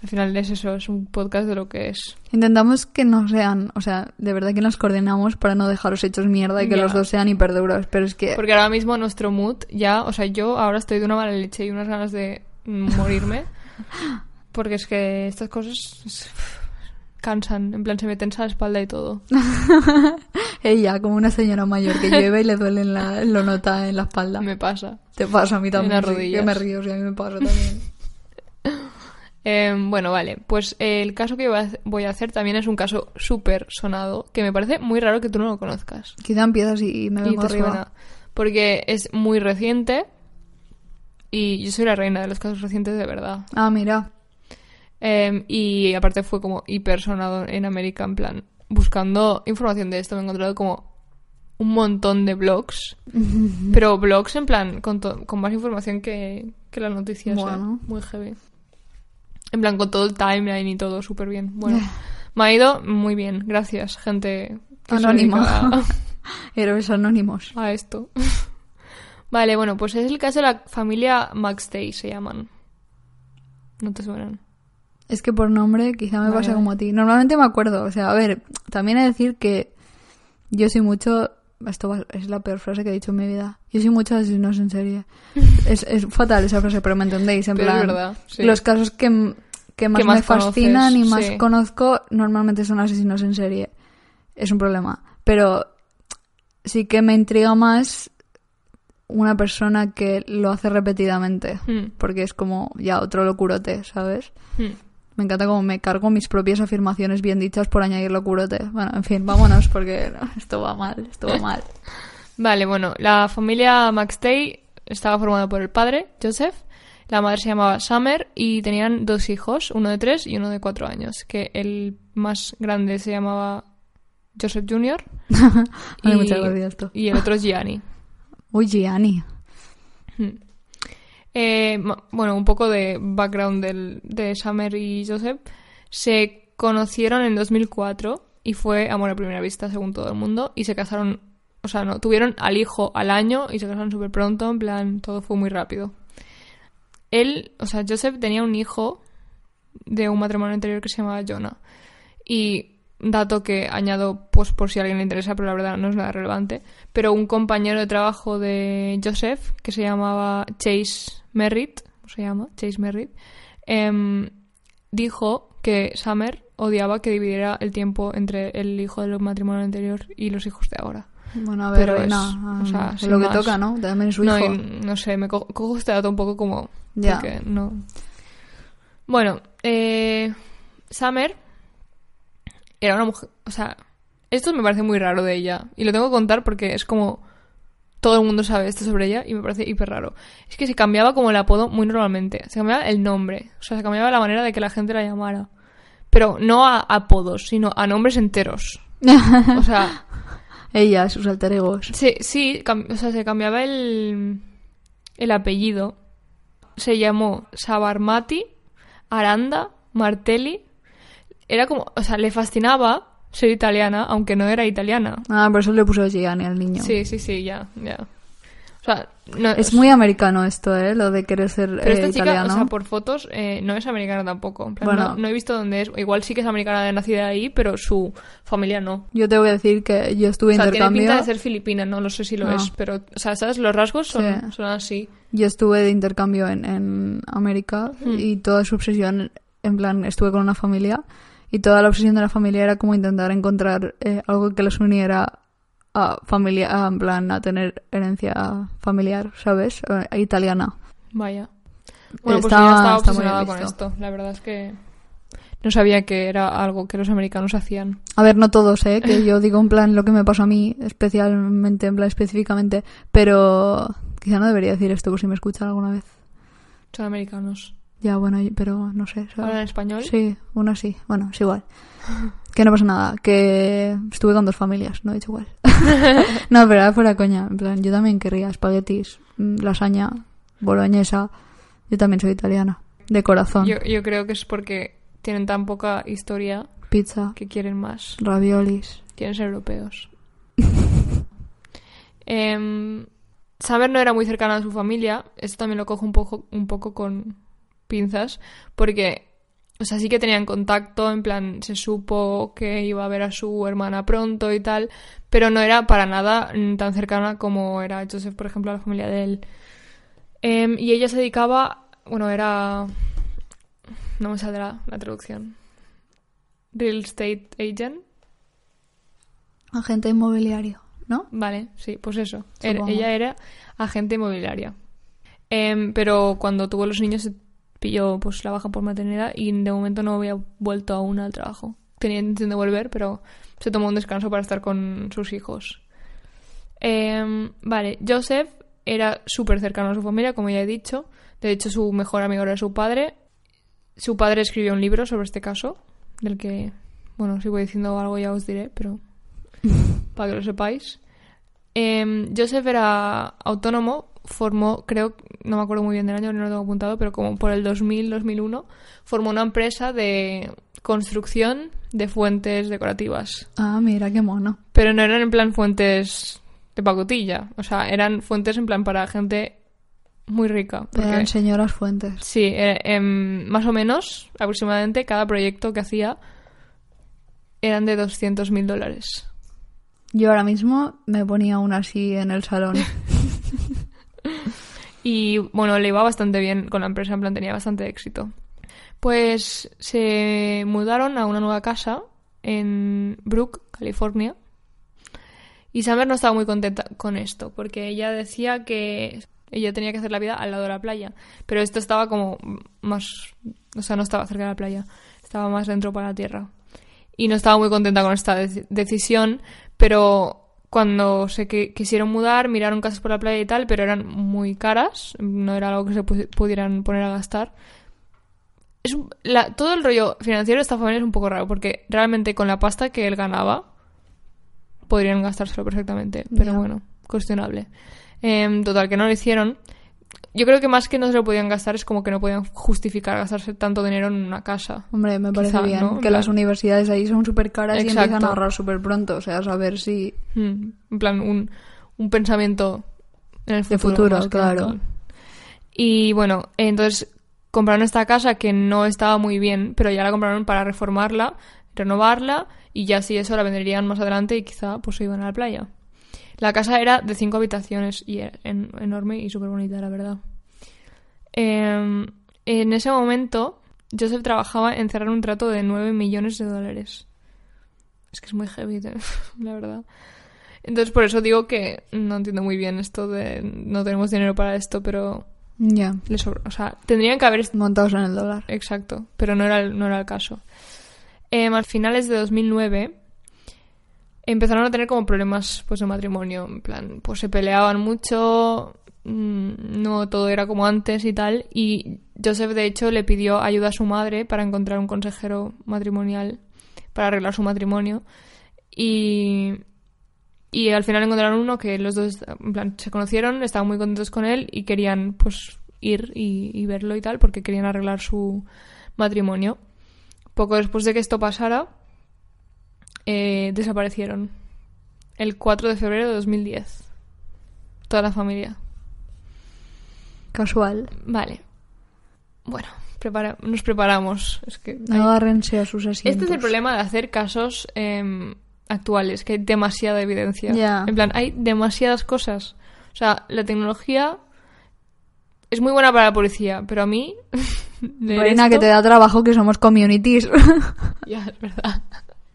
al final es eso, es un podcast de lo que es. Intentamos que no sean, o sea, de verdad que nos coordinamos para no dejaros hechos mierda y que los dos sean hiperduros, pero es que Porque ahora mismo nuestro mood ya, o sea, yo ahora estoy de una mala leche y unas ganas de morirme. Porque es que estas cosas cansan, en plan se me tensa la espalda y todo. ella, como una señora mayor que llueve y le duele en la, lo nota en la espalda. Me pasa. Te pasa a mí también. las sí, que me río, sí, a mí me pasa también. Em, bueno, vale, pues el caso que voy a- hacer también es un caso súper sonado, que me parece muy raro que tú no lo conozcas. Quizá empiezas y me y vengo te arriba. suena. Porque es muy reciente y yo soy la reina de los casos recientes de verdad. Ah, mira. Em, y aparte fue como hiper sonado en América, en plan, buscando información de esto me he encontrado como un montón de blogs, pero blogs en plan con, con más información que, que las noticias, ¿eh? Bueno. muy heavy. En plan con todo el timeline y todo súper bien. Bueno, me ha ido muy bien, gracias, gente Anónima. Héroes anónimos. a esto. vale, bueno, pues es el caso de la familia McStay, se llaman. ¿No te suenan? Es que por nombre quizá me Vale, pasa vale. como a ti. Normalmente me acuerdo. O sea, a ver, también he de decir que yo soy mucho... Esto va- es la peor frase que he dicho en mi vida. Yo soy mucho asesinos en serie. es, es fatal esa frase, pero me entendéis. En Pero es plan, verdad, sí. los casos que, que más, Que más me fascinan y más sí. conozco normalmente son asesinos en serie. Es un problema. Pero sí que me intriga más una persona que lo hace repetidamente. Hmm, Porque es como ya otro locurote, ¿sabes? hmm. Me encanta como me cargo mis propias afirmaciones bien dichas por añadir locurote. Bueno, en fin, vámonos porque esto va mal, esto va mal. Vale, bueno, la familia McStay estaba formada por el padre, Joseph, la madre se llamaba Summer y tenían dos hijos, uno de tres y uno de cuatro años, que el más grande se llamaba Joseph Jr. Y, y el otro es Gianni. Uy, Gianni. Eh, bueno, un poco de background del- de Summer y Joseph. Se conocieron en 2004 y fue amor a primera vista, según todo el mundo. Y se casaron, o sea, no, tuvieron al hijo al año y se casaron súper pronto, en plan, todo fue muy rápido. Él, o sea, Joseph tenía un hijo de un matrimonio anterior que se llamaba Jonah. Y dato que añado pues por si a alguien le interesa, pero la verdad no es nada relevante. Pero un compañero de trabajo de Joseph, que se llamaba Chase Merritt, ¿cómo se llama? Chase Merritt, em, dijo que Summer odiaba que dividiera el tiempo entre el hijo del matrimonio anterior y los hijos de ahora. Bueno, a ver, Pero es- reina, o sea, es sin lo que toca, ¿no? También es su No, hijo. y no sé, me co- cojo este dato un poco como... Ya. Porque no... Bueno, eh, Summer era una mujer... O sea, esto me parece muy raro de ella. Y lo tengo que contar porque es como... Todo el mundo sabe esto sobre ella y me parece hiper raro. Es que se cambiaba como el apodo muy normalmente. Se cambiaba el nombre. O sea, se cambiaba la manera de que la gente la llamara. Pero no a apodos, sino a nombres enteros. O sea, Ella, sus alter egos. Sí, sí, o sea, se cambiaba el, el apellido. Se llamó Sabarmati, Aranda, Martelli. Era como, o sea, le fascinaba ser italiana, aunque no era italiana. Ah, por eso le puso Gianni al niño. Sí, sí, sí, ya, ya. O sea, no, Es muy americano esto, ¿eh? Lo de querer ser Pero eh, esta chica, italiano. o sea, por fotos, eh, no es americana tampoco. En plan, Bueno. no, no he visto dónde es. Igual sí que es americana de nacida ahí, pero su familia no. Yo te voy a decir que yo estuve O sea, tiene pinta de ser filipina, no lo sé si lo Ah. es, pero, o sea, ¿sabes? Los rasgos son, Sí. son así. Yo estuve de intercambio en, en América Hmm. y toda su obsesión, en plan, estuve con una familia y toda la obsesión de la familia era como intentar encontrar eh, algo que los uniera a familia, a, en plan, a tener herencia familiar, ¿sabes? Eh, italiana. Vaya. Bueno, pues yo estaba obsesionada con esto. La verdad es que no sabía que era algo que los americanos hacían. A ver, no todos, ¿eh? Que yo digo en plan lo que me pasó a mí, especialmente, en plan específicamente, pero quizá no debería decir esto por si me escuchan alguna vez. Son americanos. Ya, bueno, pero no sé. ¿Hablan español? Sí, uno sí. Bueno, es igual. Que no pasa nada. Que estuve con dos familias, no he dicho igual. no, pero ahora fuera coña. En plan, yo también querría espaguetis, mm, lasaña, boloñesa. Yo también soy italiana. De corazón. Yo, yo creo que es porque tienen tan poca historia Pizza, que quieren más. raviolis. Quieren ser europeos. Em, Summer no era muy cercana a su familia. Esto también lo cojo un poco, un poco con pinzas. Porque, o sea, sí que tenían contacto. En plan, se supo que iba a ver a su hermana pronto y tal. Pero no era para nada mm, tan cercana como era Joseph, por ejemplo, a la familia de él. Em, y ella se dedicaba. Bueno, era. No me saldrá la traducción. Real estate agent. Agente inmobiliario, ¿no? Vale, sí, pues eso. Era- Supongo. ella era agente inmobiliaria. Em, pero cuando tuvo los niños se pilló pues la baja por maternidad y de momento no había vuelto aún al trabajo. Tenía intención de volver, pero se tomó un descanso para estar con sus hijos. Em, vale, Joseph era súper cercano a su familia, como ya he dicho. De hecho, su mejor amigo era su padre. Su padre escribió un libro sobre este caso, del que, bueno, si voy diciendo algo ya os diré, pero para que lo sepáis. Em, Joseph era autónomo, formó, creo, no me acuerdo muy bien del año, no lo tengo apuntado, pero como por el 2000-2001, formó una empresa de construcción de fuentes decorativas. Ah, mira, qué mono. Pero no eran en plan fuentes de pacotilla, o sea, eran fuentes en plan para gente muy rica. porque- Eran señoras fuentes. Sí, eh, em, más o menos, aproximadamente, cada proyecto que hacía eran de 200.000 dólares. Yo ahora mismo me ponía una así en el salón. Y bueno, le iba bastante bien con la empresa, en plan tenía bastante éxito. Pues se mudaron a una nueva casa en Brook, California. Y Summer no estaba muy contenta con esto, porque ella decía que ella tenía que hacer la vida al lado de la playa. Pero esto estaba como más... O sea, no estaba cerca de la playa, estaba más dentro para la tierra. Y no estaba muy contenta con esta dec- decisión, pero cuando se que- quisieron mudar, miraron casas por la playa y tal, pero eran muy caras, no era algo que se pu- pudieran poner a gastar. Es un- la- todo el rollo financiero de esta familia es un poco raro, porque realmente con la pasta que él ganaba, podrían gastárselo perfectamente, pero bueno, cuestionable. Em, total, que no lo hicieron. Yo creo que más que no se lo podían gastar es como que no podían justificar gastarse tanto dinero en una casa. Hombre, me parece Quizá, bien. ¿no? Que las universidades ahí son súper caras y Exacto. empiezan a ahorrar súper pronto. O sea, a saber si... Mm, En plan, un, un pensamiento en el De futuro. futuro, más que claro. Y bueno, entonces compraron esta casa que no estaba muy bien, pero ya la compraron para reformarla, renovarla y ya si eso la venderían más adelante y quizá pues se iban a la playa. La casa era de cinco habitaciones y era en- enorme y súper bonita, la verdad. Em, en ese momento, Joseph trabajaba en cerrar un trato de 9 millones de dólares. Es que es muy heavy, la verdad. Entonces, por eso digo que no entiendo muy bien esto de no tenemos dinero para esto, pero Ya. O sea, tendrían que haber. Montados en el dólar. Exacto, pero no era el, no era el caso. Em, a finales de 2009 empezaron a tener como problemas pues de matrimonio. En plan, pues se peleaban mucho, mm, no todo era como antes y tal. Y Joseph, de hecho, le pidió ayuda a su madre para encontrar un consejero matrimonial para arreglar su matrimonio. Y, y al final encontraron uno que los dos en plan, se conocieron, estaban muy contentos con él y querían pues ir y, y verlo y tal porque querían arreglar su matrimonio. Poco después de que esto pasara, eh, desaparecieron. El 4 de febrero de 2010. Toda la familia. Casual. Vale. Bueno, prepara- nos preparamos. Es que hay- Agárrense a sus asientos. Este es el problema de hacer casos em, actuales, que hay demasiada evidencia. En plan, hay demasiadas cosas. O sea, la tecnología es muy buena para la policía, pero a mí... Marina, que te da trabajo que somos communities. Ya, es verdad.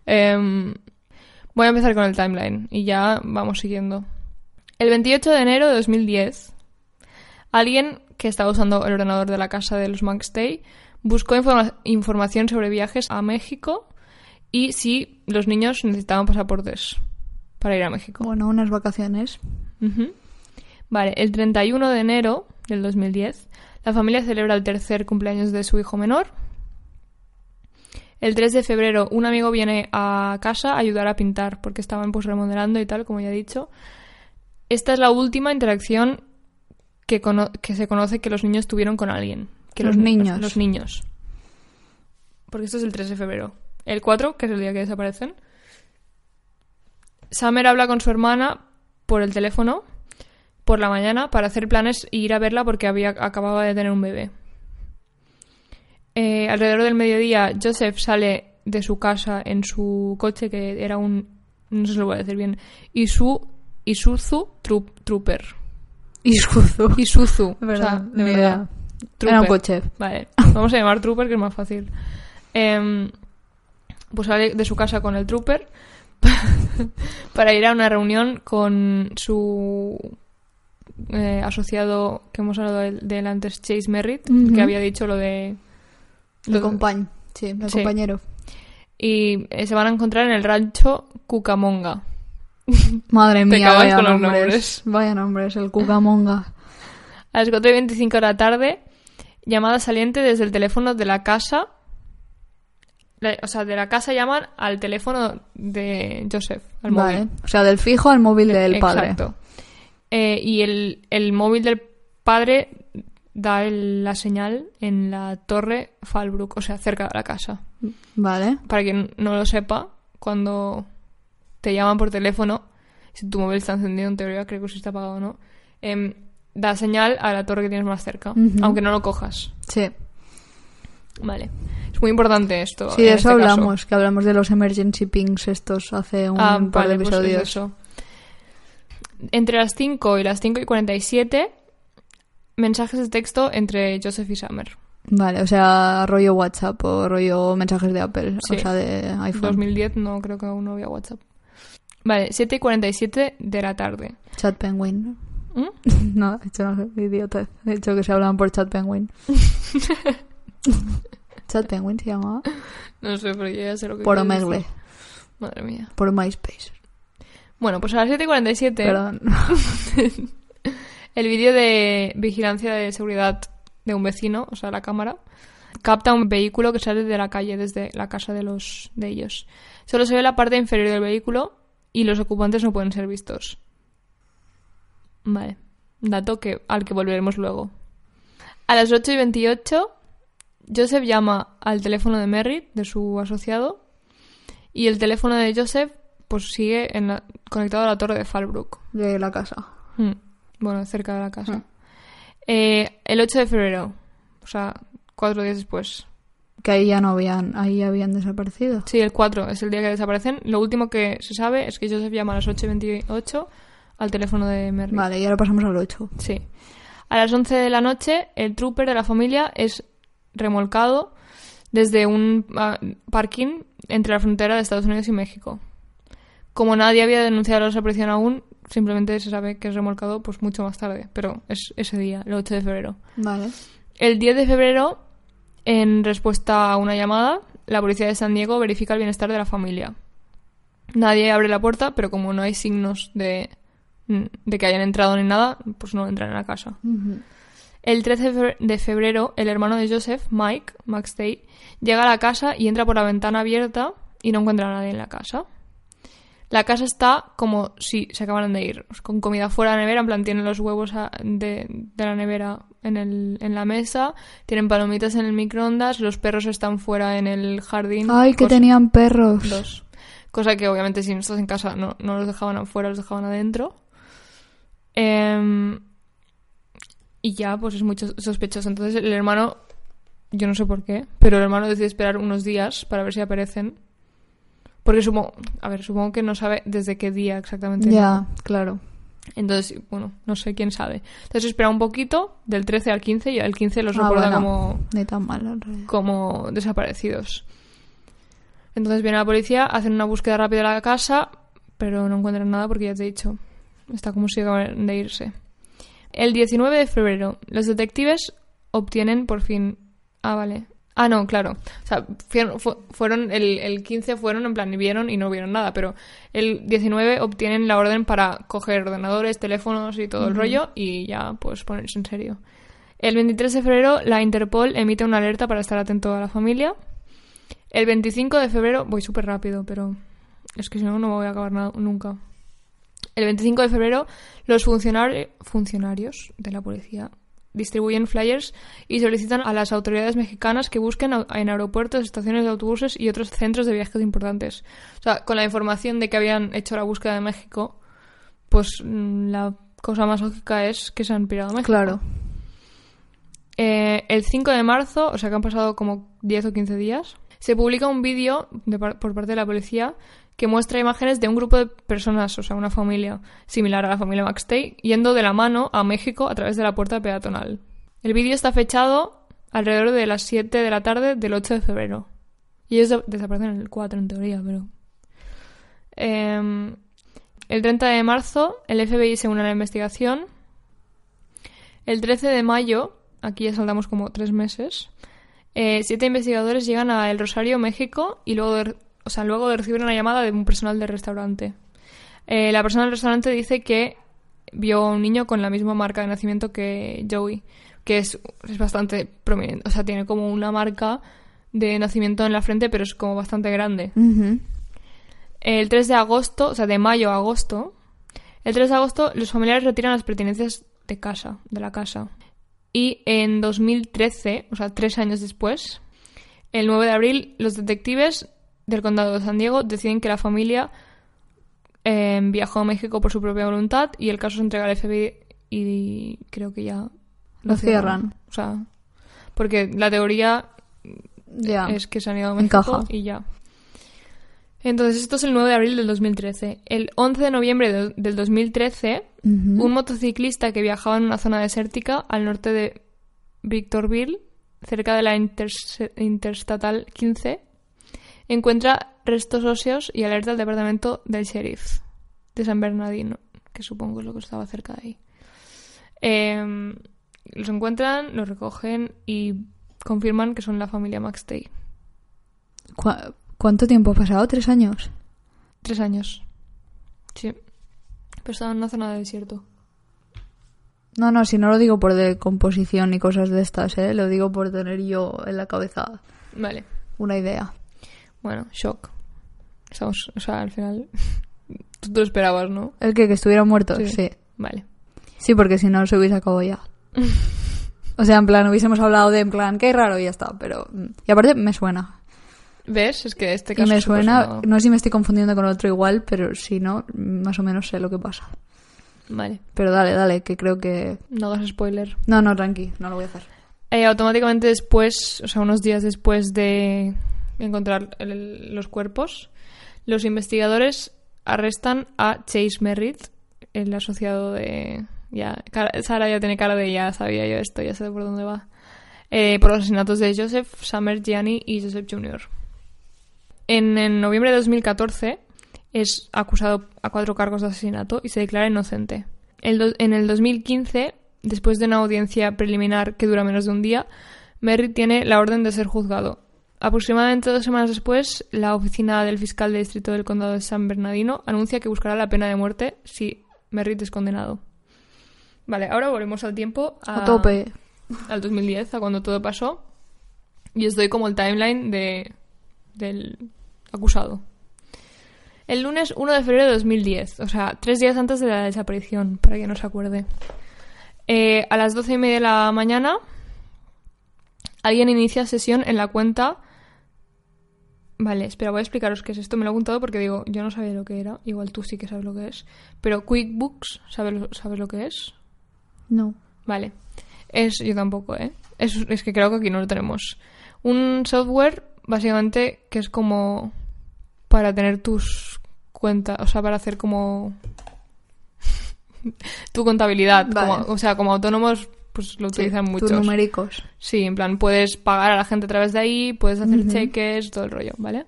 Em, voy a empezar con el timeline y ya vamos siguiendo. El 28 de enero de 2010, alguien que estaba usando el ordenador de la casa de los McStay buscó informa- información sobre viajes a México y si los niños necesitaban pasaportes para ir a México. bueno, unas vacaciones. Ujú. Vale, el 31 de enero del 2010, La familia celebra el tercer cumpleaños de su hijo menor. El 3 de febrero un amigo viene a casa a ayudar a pintar porque estaban pues remodelando y tal, como ya he dicho. Esta es la última interacción que, cono- que se conoce que los niños tuvieron con alguien. Que Los niños. Los niños. Porque esto es el 3 de febrero. El 4, que es el día que desaparecen. Summer habla con su hermana por el teléfono por la mañana para hacer planes e ir a verla porque había acababa de tener un bebé. Eh, alrededor del mediodía, Joseph sale de su casa en su coche, que era un. No sé si lo voy a decir bien. Isu, Isuzu Tru- Trooper. Isuzu. Isuzu. Es verdad, o sea, de verdad. Trooper. Era un coche. Vale, vamos a llamar Trooper, que es más fácil. Em, pues sale de su casa con el Trooper para ir a una reunión con su eh, asociado que hemos hablado de, él antes, Chase Merritt, que había dicho lo de... El lo- compañ. Sí, el Sí. compañero. y eh, se van a encontrar en el rancho Cucamonga. Madre Te mía, cagas vaya con los nombres. nombres. Vaya nombres, el Cucamonga. A las 4 y 25 de la tarde, llamada saliente desde el teléfono de la casa. O sea, de la casa llaman al teléfono de Joseph, al Vale. móvil. O sea, del fijo al móvil del padre. Exacto. Eh, y el, el móvil del padre da el- la señal en la torre Falbrook, o sea, cerca de la casa. Vale. Para quien no lo sepa, cuando te llaman por teléfono, si tu móvil está encendido, en teoría, creo que si está apagado o no, em, da señal a la torre que tienes más cerca, aunque no lo cojas. Sí. Vale. Es muy importante esto. Sí, de eso este caso. hablamos, que hablamos de los emergency pings estos hace un Ah, par vale, de pues es episodios. eso. Entre las 5 y las 5 y 47, mensajes de texto entre Joseph y Summer. Vale, o sea, rollo WhatsApp o rollo mensajes de Apple, Sí. o sea, de iPhone. 2010 no creo que aún no había WhatsApp. Vale, 7 y 47 de la tarde. Chat Penguin. ¿Mm? No, he hecho una idiota. He dicho que se hablaban por Chat Penguin. Chat Penguin se llamaba. No sé, pero yo ya sé lo que Por Omegle. decir. Madre mía. Por MySpace. Bueno, pues a las 7 y 47, Perdón. el vídeo de vigilancia de seguridad de un vecino, o sea, la cámara, capta un vehículo que sale de la calle desde la casa de los de ellos. Solo se ve la parte inferior del vehículo y los ocupantes no pueden ser vistos. Vale. Dato que, al que volveremos luego. A las 8 y 28, Joseph llama al teléfono de Merritt, de su asociado, y el teléfono de Joseph pues sigue en la- conectado a la torre de Falbrook. De la casa. Hmm. Bueno, cerca de la casa. Eh, el 8 de febrero, o sea, cuatro días después. Que ahí ya no habían, ahí ya habían desaparecido. Sí, el 4 es el día que desaparecen. Lo último que se sabe es que Joseph llama a las 8 y 28 al teléfono de Merritt. Vale, y ahora pasamos al 8. Sí. A las 11 de la noche, el trooper de la familia es remolcado desde un ah, parking entre la frontera de Estados Unidos y México. Como nadie había denunciado la desaparición aún, simplemente se sabe que es remolcado pues mucho más tarde, pero es ese día, el 8 de febrero. Vale. El 10 de febrero, en respuesta a una llamada, la policía de San Diego verifica el bienestar de la familia. Nadie abre la puerta, pero como no hay signos de, de que hayan entrado ni nada, pues no entran en la casa. El 13 de febre- de febrero, el hermano de Joseph, Mike, Max Tate, llega a la casa y entra por la ventana abierta y no encuentra a nadie en la casa. La casa está como si se acabaran de ir, con comida fuera de la nevera, en plan tienen los huevos de, de la nevera en, el, en la mesa, tienen palomitas en el microondas, los perros están fuera en el jardín. Ay, que tenían perros. Dos. Cosa que obviamente si no estás en casa no, no los dejaban afuera, los dejaban adentro. Em, y ya, pues es muy sos- sospechoso. Entonces el hermano, yo no sé por qué, pero el hermano decide esperar unos días para ver si aparecen. Porque supongo, a ver, supongo que no sabe desde qué día exactamente. Ya, claro. Entonces, bueno, no sé quién sabe. Entonces espera un poquito, del 13 al 15, y el 15 los Ah, recuerda bueno. como tan mal, como desaparecidos. Entonces viene la policía, hacen una búsqueda rápida de la casa, pero no encuentran nada porque ya te he dicho, está como si acaban de irse. El 19 de febrero, los detectives obtienen por fin... Ah, vale. Ah, no, claro. O sea, fueron, fu- fueron el, el 15 fueron en plan y vieron y no vieron nada, pero el 19 obtienen la orden para coger ordenadores, teléfonos y todo el rollo y ya pues ponerse en serio. El 23 de febrero, la Interpol emite una alerta para estar atento a la familia. El 25 de febrero, voy súper rápido, pero es que si no, no me voy a acabar nada, nunca. El 25 de febrero, los funcionari- funcionarios de la policía distribuyen flyers y solicitan a las autoridades mexicanas que busquen en aeropuertos, estaciones de autobuses y otros centros de viajes importantes. O sea, con la información de que habían hecho la búsqueda de México, pues mm, la cosa más lógica es que se han pirado a México. Claro. Eh, el 5 de marzo, o sea que han pasado como 10 o 15 días, se publica un vídeo por parte de la policía que muestra imágenes de un grupo de personas, o sea, una familia similar a la familia McStay, yendo de la mano a México a través de la puerta peatonal. El vídeo está fechado alrededor de las 7 de la tarde del 8 de febrero. Y ellos de- desaparecen en el 4 en teoría, pero... Em, el 30 de marzo, el FBI se une a la investigación. El 13 de mayo, aquí ya saltamos como tres meses, eh, siete investigadores llegan a El Rosario, México, y luego o sea, luego de recibir una llamada de un personal del restaurante. Eh, la persona del restaurante dice que vio a un niño con la misma marca de nacimiento que Joey, que es, es bastante prominente, o sea, tiene como una marca de nacimiento en la frente, pero es como bastante grande. El 3 de agosto, o sea, de mayo a agosto, el 3 de agosto los familiares retiran las pertenencias de casa, de la casa. Y en 2013, o sea, tres años después, el 9 de abril, los detectives del condado de San Diego deciden que la familia eh, viajó a México por su propia voluntad y el caso se entrega al FBI y creo que ya Lo cierran. O sea, porque la teoría es que se han ido a México Encaja. y ya. Entonces, esto es el 9 de abril del 2013. El 11 de noviembre de- del 2013, Ujú. un motociclista que viajaba en una zona desértica al norte de Victorville, cerca de la Interse- Interstatal 15, encuentra restos óseos y alerta al departamento del sheriff de San Bernardino, que supongo es lo que estaba cerca de ahí. Em, los encuentran, los recogen y confirman que son la familia. ¿Cu- ¿Cuánto tiempo ha pasado? ¿Tres años? Tres años. Sí. Pero estaba en una zona de desierto. No, no, si no lo digo por decomposición y cosas de estas, ¿eh? Lo digo por tener yo en la cabeza Vale. una idea. Bueno, shock. Estamos, o sea, al final. Tú te lo esperabas, ¿no? ¿El que, que estuviera muerto? Sí. Sí. Vale. Sí, porque si no se hubiese acabado ya. O sea, en plan, hubiésemos hablado de, en plan, qué raro y ya está, pero... mm. Y aparte me suena. ¿Ves? Es que este Y caso. me es súper suena, no sé si me estoy confundiendo con otro igual, pero si no, más o menos sé lo que pasa. Vale. Pero dale, dale, que creo que... No hagas spoiler. No, no, tranqui, no lo voy a hacer. Eh, automáticamente después, o sea, unos días después de encontrar el- los cuerpos, los investigadores arrestan a Chase Merritt, el asociado de... Ya, Sara ya tiene cara de ya sabía yo esto, ya sé por dónde va. Eh, por los asesinatos de Joseph, Summer, Gianni y Joseph Jr. En, noviembre de 2014 es acusado a cuatro cargos de asesinato y se declara inocente. El en el 2015, después de una audiencia preliminar que dura menos de un día, Merritt tiene la orden de ser juzgado. Aproximadamente dos semanas después, la oficina del fiscal de distrito del condado de San Bernardino anuncia que buscará la pena de muerte si Merritt es condenado. Vale, ahora volvemos al tiempo. A tope. Al 2010, a cuando todo pasó. Y os doy como el timeline de, del acusado. El lunes 1 de febrero de 2010, o sea, tres días antes de la desaparición, para que no se acuerde. Eh, a las doce y media de la mañana, alguien inicia sesión en la cuenta. Vale, espera, voy a explicaros qué es esto. Me lo he apuntado porque digo, yo no sabía lo que era. Igual tú sí que sabes lo que es. Pero QuickBooks, ¿sabes, lo- ¿sabes lo que es? No. Vale. Es, yo tampoco, ¿eh? Es, es que creo que aquí no lo tenemos. Un software, básicamente, que es como para tener tus cuentas, o sea, para hacer como tu contabilidad. Vale. como- o sea, como autónomos, pues lo utilizan Sí, muchos. Tus numéricos. Sí, en plan, puedes pagar a la gente a través de ahí, puedes hacer cheques, todo el rollo, ¿vale?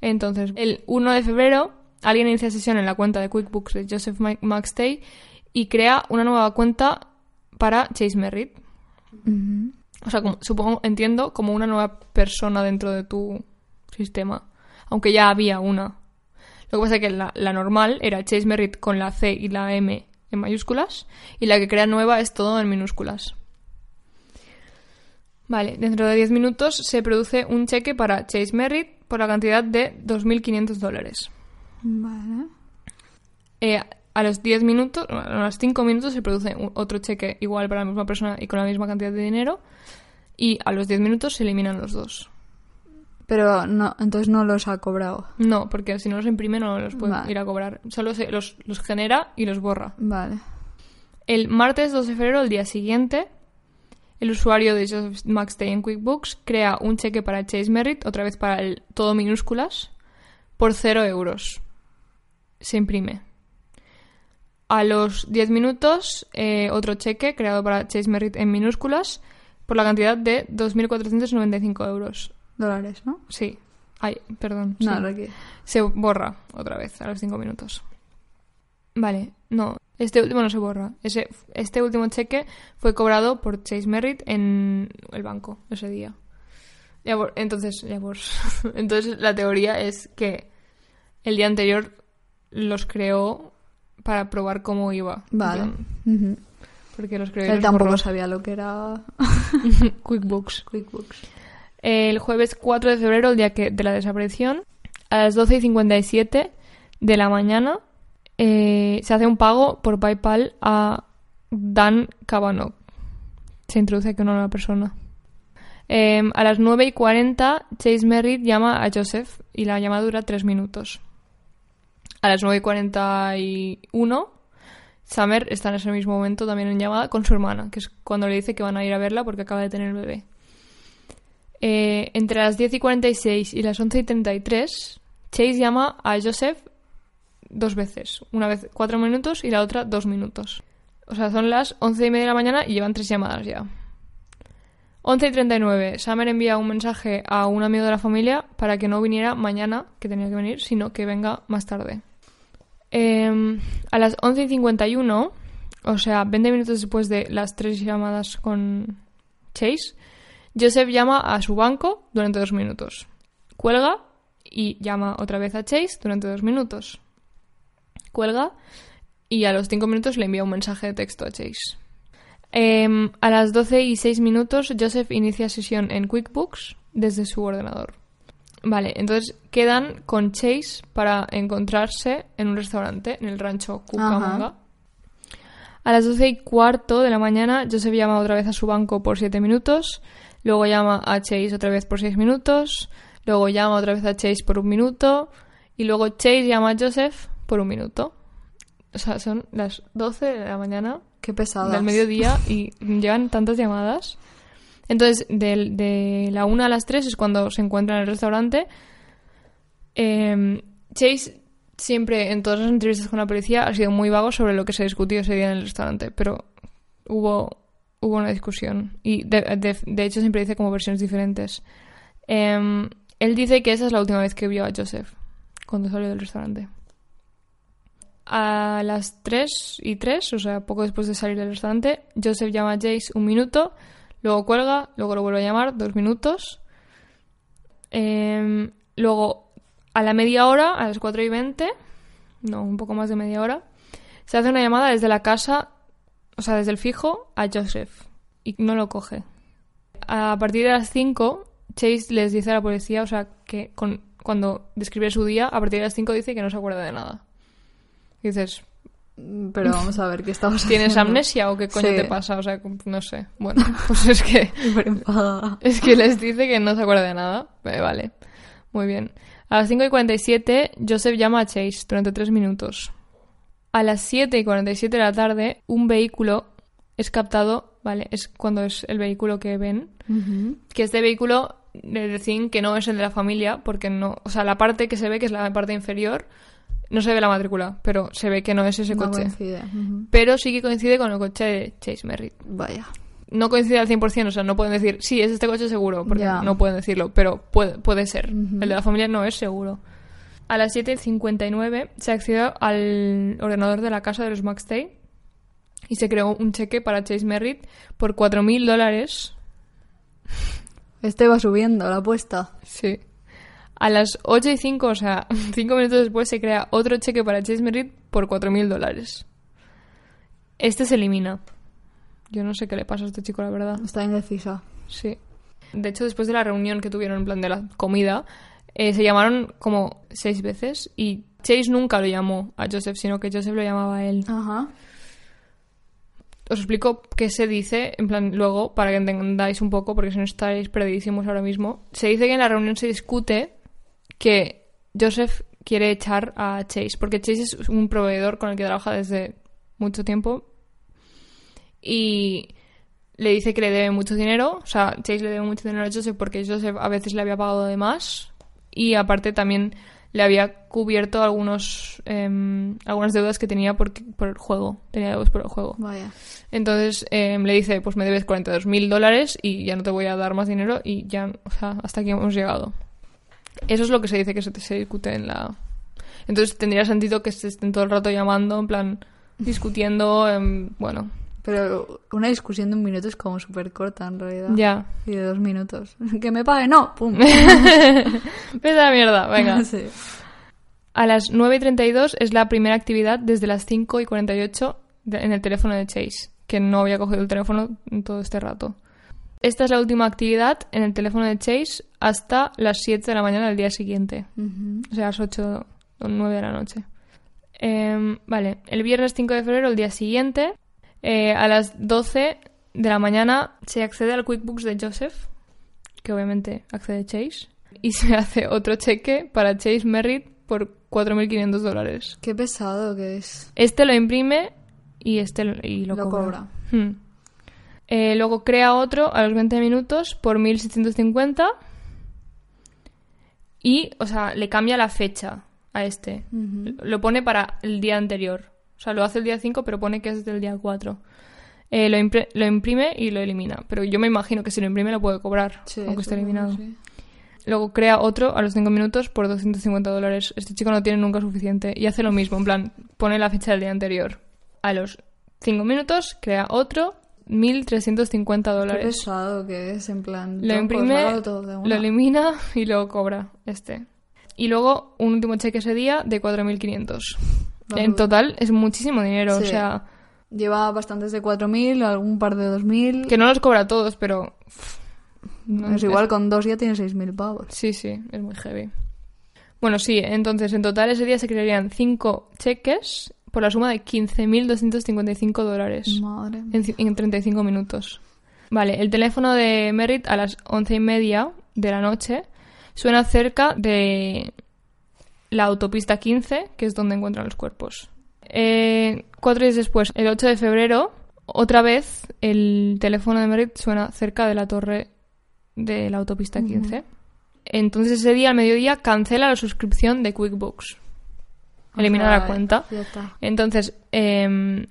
Entonces, el 1 de febrero, alguien inicia sesión en la cuenta de QuickBooks de Joseph Ma- McStay y crea una nueva cuenta para Chase Merritt. O sea, como- supongo, entiendo, como una nueva persona dentro de tu sistema. Aunque ya había una. Lo que pasa es que la, la normal era Chase Merritt con la C y la M en mayúsculas. Y la que crea nueva es todo en minúsculas. Vale, dentro de 10 minutos se produce un cheque para Chase Merritt por la cantidad de 2.500 dólares. Vale. Eh, a los 10 minutos, a los 5 minutos se produce otro cheque igual para la misma persona y con la misma cantidad de dinero. Y a los 10 minutos se eliminan los dos. Pero no, entonces no los ha cobrado. No, porque si no los imprime no los puede Vale. ir a cobrar. Solo se- los, los genera y los borra. Vale. El martes 2 de febrero, el día siguiente, el usuario de Joseph Maxday en QuickBooks crea un cheque para Chase Merritt, otra vez para el todo minúsculas, por 0 euros. Se imprime. A los 10 minutos, eh, otro cheque creado para Chase Merritt en minúsculas por la cantidad de 2.495 euros. Dólares, ¿no? Sí. Ay, perdón. sí. No, que... Se borra otra vez a los 5 minutos. Vale, no. Este último no se borra. Ese, este último cheque fue cobrado por Chase Merritt en el banco ese día. Ya por- entonces, ya por- entonces la teoría es que el día anterior los creó para probar cómo iba. Vale. Porque los creó Él los tampoco borró. sabía lo que era QuickBooks. QuickBooks. El jueves 4 de febrero, el día que, de la desaparición, a las 12 y 57 de la mañana, eh, se hace un pago por PayPal a Dan Kavanagh. Se introduce aquí una nueva persona. Eh, a las 9 y 40, Chase Merritt llama a Joseph y la llamada dura 3 minutos. A las 9 y 41, Summer está en ese mismo momento también en llamada con su hermana, que es cuando le dice que van a ir a verla porque acaba de tener el bebé. Eh, entre las 10 y 46 y las 11 y 33, Chase llama a Joseph dos veces. Una vez cuatro minutos y la otra dos minutos. O sea, son las 11 y media de la mañana y llevan tres llamadas ya. 11 y 39. Summer envía un mensaje a un amigo de la familia para que no viniera mañana, que tenía que venir, sino que venga más tarde. Eh, a las 11 y 51, o sea, 20 minutos después de las tres llamadas con Chase, Joseph llama a su banco durante dos minutos. Cuelga y llama otra vez a Chase durante dos minutos. Cuelga y a los cinco minutos le envía un mensaje de texto a Chase. Em, a las 12 y 6 minutos, Joseph inicia sesión en QuickBooks desde su ordenador. Vale, entonces quedan con Chase para encontrarse en un restaurante en el rancho Cucamonga. A las 12 y cuarto de la mañana, Joseph llama otra vez a su banco por 7 minutos. Luego llama a Chase otra vez por 6 minutos. Luego llama otra vez a Chase por un minuto. Y luego Chase llama a Joseph por un minuto. O sea, son las 12 de la mañana Qué pesada. del mediodía y llevan tantas llamadas. Entonces, de, la 1 a las 3 es cuando se encuentran en el restaurante. Eh, Chase siempre, en todas las entrevistas con la policía, ha sido muy vago sobre lo que se discutió ese día en el restaurante, pero hubo, hubo una discusión. Y de, hecho siempre dice como versiones diferentes. Eh, él dice que esa es la última vez que vio a Joseph, cuando salió del restaurante. A las 3 y 3, o sea, poco después de salir del restaurante, Joseph llama a Jace un minuto, luego cuelga, luego lo vuelve a llamar dos minutos. Em, luego, a la media hora, a las 4 y 20, no, un poco más de media hora, se hace una llamada desde la casa, o sea, desde el fijo, a Joseph. Y no lo coge. A partir de las 5, Chase les dice a la policía, o sea, que con- cuando describe su día, a partir de las 5 dice que no se acuerda de nada. Y dices, Pero vamos a ver qué estamos ¿tienes haciendo. amnesia o qué coño Sí. te pasa? O sea, no sé. Bueno, pues es que, es que les dice que no se acuerda de nada. Eh, vale, muy bien. A las 5 y 47, Joseph llama a Chase durante 3 minutos. A las 7 y 47 de la tarde, un vehículo es captado, ¿vale? Es cuando es el vehículo que ven. Que este vehículo le decían que no es el de la familia, porque no. O sea, la parte que se ve, que es la parte inferior, no se ve la matrícula, pero se ve que no es ese No coche. coincide. Pero sí que coincide con el coche de Chase Merritt. Vaya. No coincide al 100%, o sea, no pueden decir, sí, es este coche seguro, porque no pueden decirlo, pero puede, puede ser. El de la familia no es seguro. A las 7.59 se accedió al ordenador de la casa de los McStay y se creó un cheque para Chase Merritt por 4.000 dólares. Este va subiendo la apuesta. Sí. A las 8 y 5, o sea, 5 minutos después, se crea otro cheque para Chase Merritt por 4.000 dólares. Este se elimina. Yo no sé qué le pasa a este chico, la verdad. Está indecisa. Sí. De hecho, después de la reunión que tuvieron en plan de la comida, eh, se llamaron como seis veces y Chase nunca lo llamó a Joseph, sino que Joseph lo llamaba a él. Ajá. Os explico qué se dice, en plan, luego, para que entendáis un poco, porque si no estáis perdidísimos ahora mismo. Se dice que en la reunión se discute que Joseph quiere echar a Chase, porque Chase es un proveedor con el que trabaja desde mucho tiempo y le dice que le debe mucho dinero, o sea, Chase le debe mucho dinero a Joseph porque Joseph a veces le había pagado de más y aparte también le había cubierto algunos em, algunas deudas que tenía por, por el juego, tenía deudas por el juego. Vaya. Entonces em, le dice, pues me debes 42 mil dólares y ya no te voy a dar más dinero y ya, o sea, hasta aquí hemos llegado. Eso es lo que se dice que se, se discute en la... Entonces tendría sentido que se estén todo el rato llamando, en plan, discutiendo, em, bueno, Pero una discusión de un minuto es como súper corta en realidad. ya. Y de dos minutos. Que me pague, no, pum. Vete a la mierda, venga. Sí. A las 9 y 32 es la primera actividad desde las 5 y 48 de- en el teléfono de Chase, que no había cogido el teléfono en todo este rato. Esta es la última actividad en el teléfono de Chase hasta las 7 de la mañana del día siguiente. O sea, las 8 o 9 de la noche. Em, vale, el viernes 5 de febrero, el día siguiente, eh, a las 12 de la mañana se accede al QuickBooks de Joseph, que obviamente accede Chase, y se hace otro cheque para Chase Merritt por 4.500 dólares. Qué pesado que es. Este lo imprime y este lo- y lo, Lo cobra. cobra. Hmm. Eh, luego crea otro a los 20 minutos por 1.650 y, o sea, le cambia la fecha a este. Lo pone para el día anterior. O sea, lo hace el día 5, pero pone que es del día 4. Eh, lo, impre- lo imprime y lo elimina. Pero yo me imagino que si lo imprime lo puede cobrar, Sí, aunque esté eliminado. sí. Luego crea otro a los 5 minutos por 250 dólares. Este chico no tiene nunca suficiente. Y hace lo mismo, en plan, pone la fecha del día anterior. A los 5 minutos crea otro, 1.350 Qué dólares. pesado que es, en plan. Lo imprime, lo elimina y lo cobra este. Y luego un último cheque ese día de 4.500. En total es muchísimo dinero, o sea, Lleva bastantes de 4.000, algún par de 2.000. que no los cobra a todos, pero... no, es igual, con dos ya tiene 6.000 pavos. Sí, sí, es muy heavy. Bueno, sí, entonces en total ese día se crearían 5 cheques por la suma de 15.255 dólares Madre mía. en, en 35 minutos. Vale, el teléfono de Merritt a las once y media de la noche suena cerca de la autopista 15, que es donde encuentran los cuerpos. Eh, cuatro días después, el 8 de febrero, otra vez el teléfono de Merritt suena cerca de la torre de la autopista 15. Entonces ese día, al mediodía, cancela la suscripción de QuickBooks. Elimina la cuenta. Entonces, em,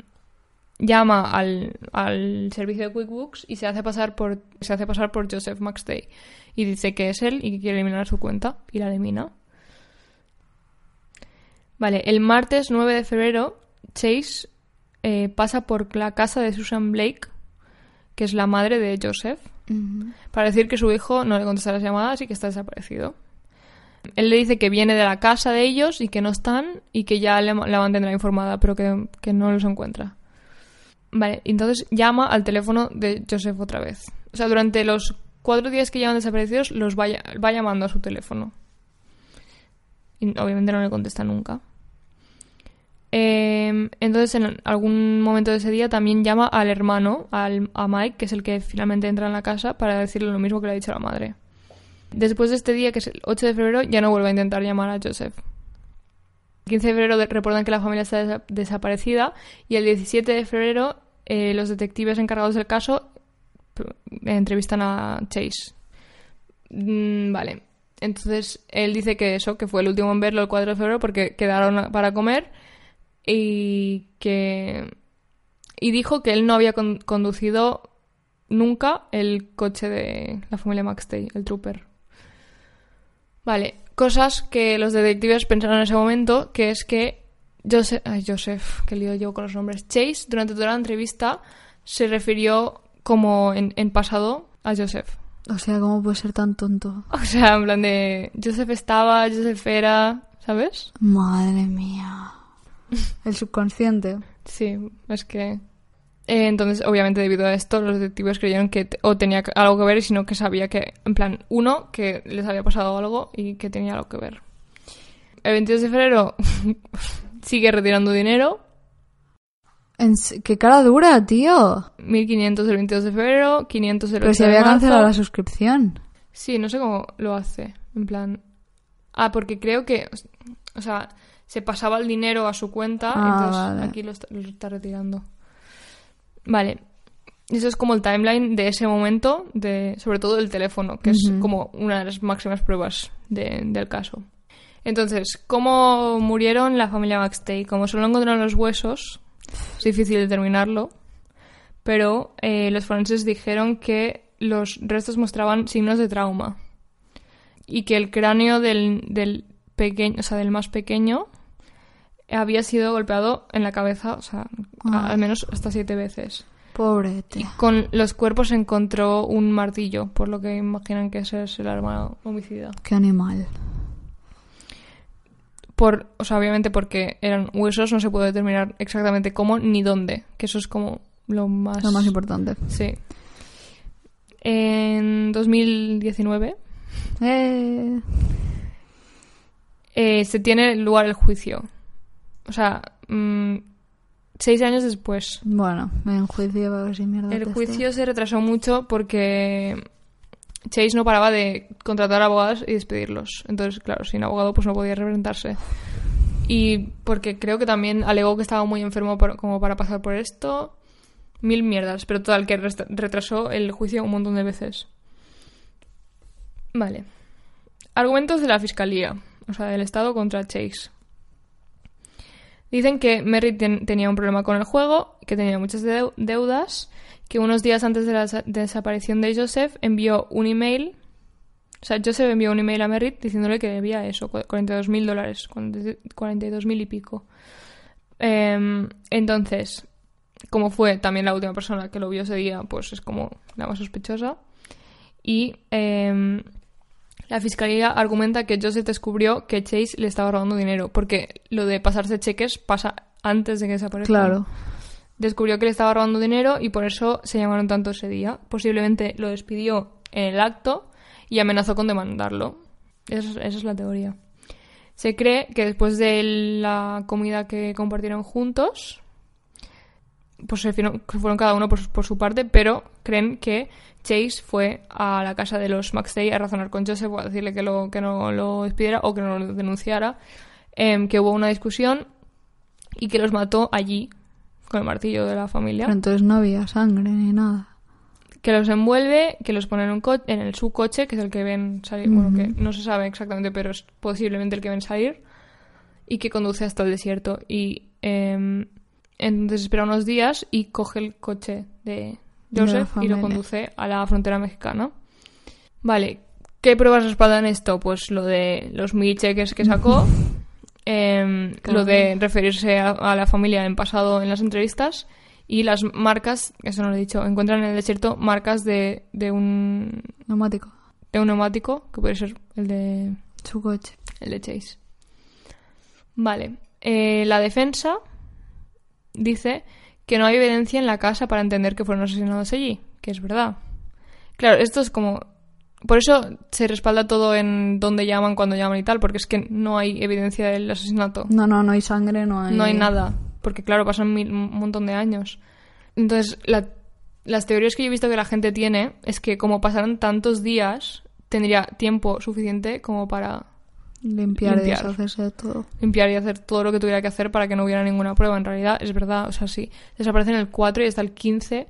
llama al, al servicio de QuickBooks y se hace pasar por se hace pasar por Joseph McStay y dice que es él y que quiere eliminar su cuenta y la elimina. Vale, el martes 9 de febrero Chase eh, pasa por la casa de Susan Blake, que es la madre de Joseph, para decir que su hijo no le contesta las llamadas y que está desaparecido. Él le dice que viene de la casa de ellos y que no están y que ya le- la mantendrá informada, pero que, que no los encuentra. Vale, entonces llama al teléfono de Joseph otra vez. O sea, durante los cuatro días que llevan desaparecidos, los va llamando a su teléfono. Obviamente no le contesta nunca. Eh, entonces, en algún momento de ese día también llama al hermano, al, a Mike, que es el que finalmente entra en la casa, para decirle lo mismo que le ha dicho la madre. Después de este día, que es el 8 de febrero, ya no vuelve a intentar llamar a Joseph. El 15 de febrero reportan que la familia está desa- desaparecida y el 17 de febrero eh, los detectives encargados del caso entrevistan a Chase. Mm, vale. Entonces él dice que eso, que fue el último en verlo el 4 de febrero porque quedaron para comer y que y dijo que él no había con- conducido nunca el coche de la familia McStay, el trooper. Vale, cosas que los detectives pensaron en ese momento, que es que Joseph, ay, Joseph, que lío yo con los nombres, Chase durante toda la entrevista se refirió como en pasado a Joseph. O sea, ¿cómo puede ser tan tonto? O sea, en plan de Joseph estaba, Joseph era, ¿sabes? Madre mía. El subconsciente. Sí, es que Eh, entonces, obviamente, debido a esto, los detectives creyeron que o tenía algo que ver, sino que sabía que, en plan, uno, que les había pasado algo y que tenía algo que ver. El 22 de febrero sigue retirando dinero, ¡Qué cara dura, tío! 1500 el 22 de febrero, 500 el 8 Pero se había cancelado la suscripción. Sí, no sé cómo lo hace. En plan. Ah, porque creo que. O sea, se pasaba el dinero a su cuenta. Ah, entonces vale. aquí lo está, lo está retirando. Vale. Eso es como el timeline de ese momento, de, sobre todo del teléfono, que es como una de las máximas pruebas de- del caso. Entonces, ¿cómo murieron la familia Maxtey? Como solo encontraron los huesos, es difícil determinarlo, pero eh, los forenses dijeron que los restos mostraban signos de trauma y que el cráneo del, del pequeño, o sea, del más pequeño había sido golpeado en la cabeza, o sea, Ah. al menos hasta siete veces. Pobre Y con los cuerpos encontró un martillo, por lo que imaginan que ese es el arma homicida. Qué animal. Por, o sea, obviamente porque eran huesos, no se puede determinar exactamente cómo ni dónde, que eso es como lo más... Lo más importante. Sí. En 2019 Eh, eh, se tiene lugar el juicio. O sea, mm, seis años después. bueno, en juicio, a ver si mierda. El juicio se retrasó mucho porque Chase no paraba de contratar abogados y despedirlos. Entonces, claro, sin abogado pues no podía representarse. Y porque creo que también alegó que estaba muy enfermo por- como para pasar por esto. Mil mierdas, pero total, que retrasó el juicio un montón de veces. Vale. Argumentos de la fiscalía, o sea, del Estado contra Chase. Dicen que ten- tenía un problema con el juego, que tenía muchas deu- deudas, que unos días antes de la sa- desaparición de Joseph envió un email. O sea, Joseph envió un email a Merritt diciéndole que debía eso, 42 mil dólares, 42 mil y pico. Em, entonces, como fue también la última persona que lo vio ese día, pues es como la más sospechosa. Y em, la fiscalía argumenta que Joseph descubrió que Chase le estaba robando dinero, porque lo de pasarse cheques pasa antes de que desaparezca. Claro. Descubrió que le estaba robando dinero y por eso se llamaron tanto ese día. Posiblemente lo despidió en el acto y amenazó con demandarlo. Esa es, esa es la teoría. Se cree que después de la comida que compartieron juntos, pues se fueron, cada uno por, su- por su parte, pero creen que Chase fue a la casa de los Maxtey a razonar con Joseph a decirle que, lo, que no lo despidiera o que no lo denunciara, em, que hubo una discusión y que los mató allí con el martillo de la familia. Pero entonces no había sangre ni nada. Que los envuelve, que los pone en, un co- en el, su coche, que es el que ven salir, bueno, que no se sabe exactamente, pero es posiblemente el que ven salir, y que conduce hasta el desierto. Y em, entonces espera unos días y coge el coche de Joseph y lo conduce a la frontera mexicana. Vale, ¿qué pruebas respaldan esto? Pues lo de los mil cheques que sacó, em, lo de referirse a, a la familia en pasado en las entrevistas y las marcas, eso no lo he dicho, encuentran en el desierto marcas de, de un Neumático. de un neumático, que puede ser el de, Su coche. el de Chase. Vale. Eh, la defensa dice que no hay evidencia en la casa para entender que fueron asesinados allí, que es verdad. Claro, esto es como... Por eso se respalda todo en dónde llaman, cuando llaman y tal, porque es que no hay evidencia del asesinato. No, no, no hay sangre, no hay... No hay nada, porque claro, pasan mil- un montón de años. Entonces, la- las teorías que yo he visto que la gente tiene es que como pasaron tantos días, tendría tiempo suficiente como para Limpiar, Limpiar. y deshacerse de todo. limpiar y hacer todo lo que tuviera que hacer para que no hubiera ninguna prueba. En realidad, es verdad, o sea, sí, desaparecen el 4 y hasta el 15,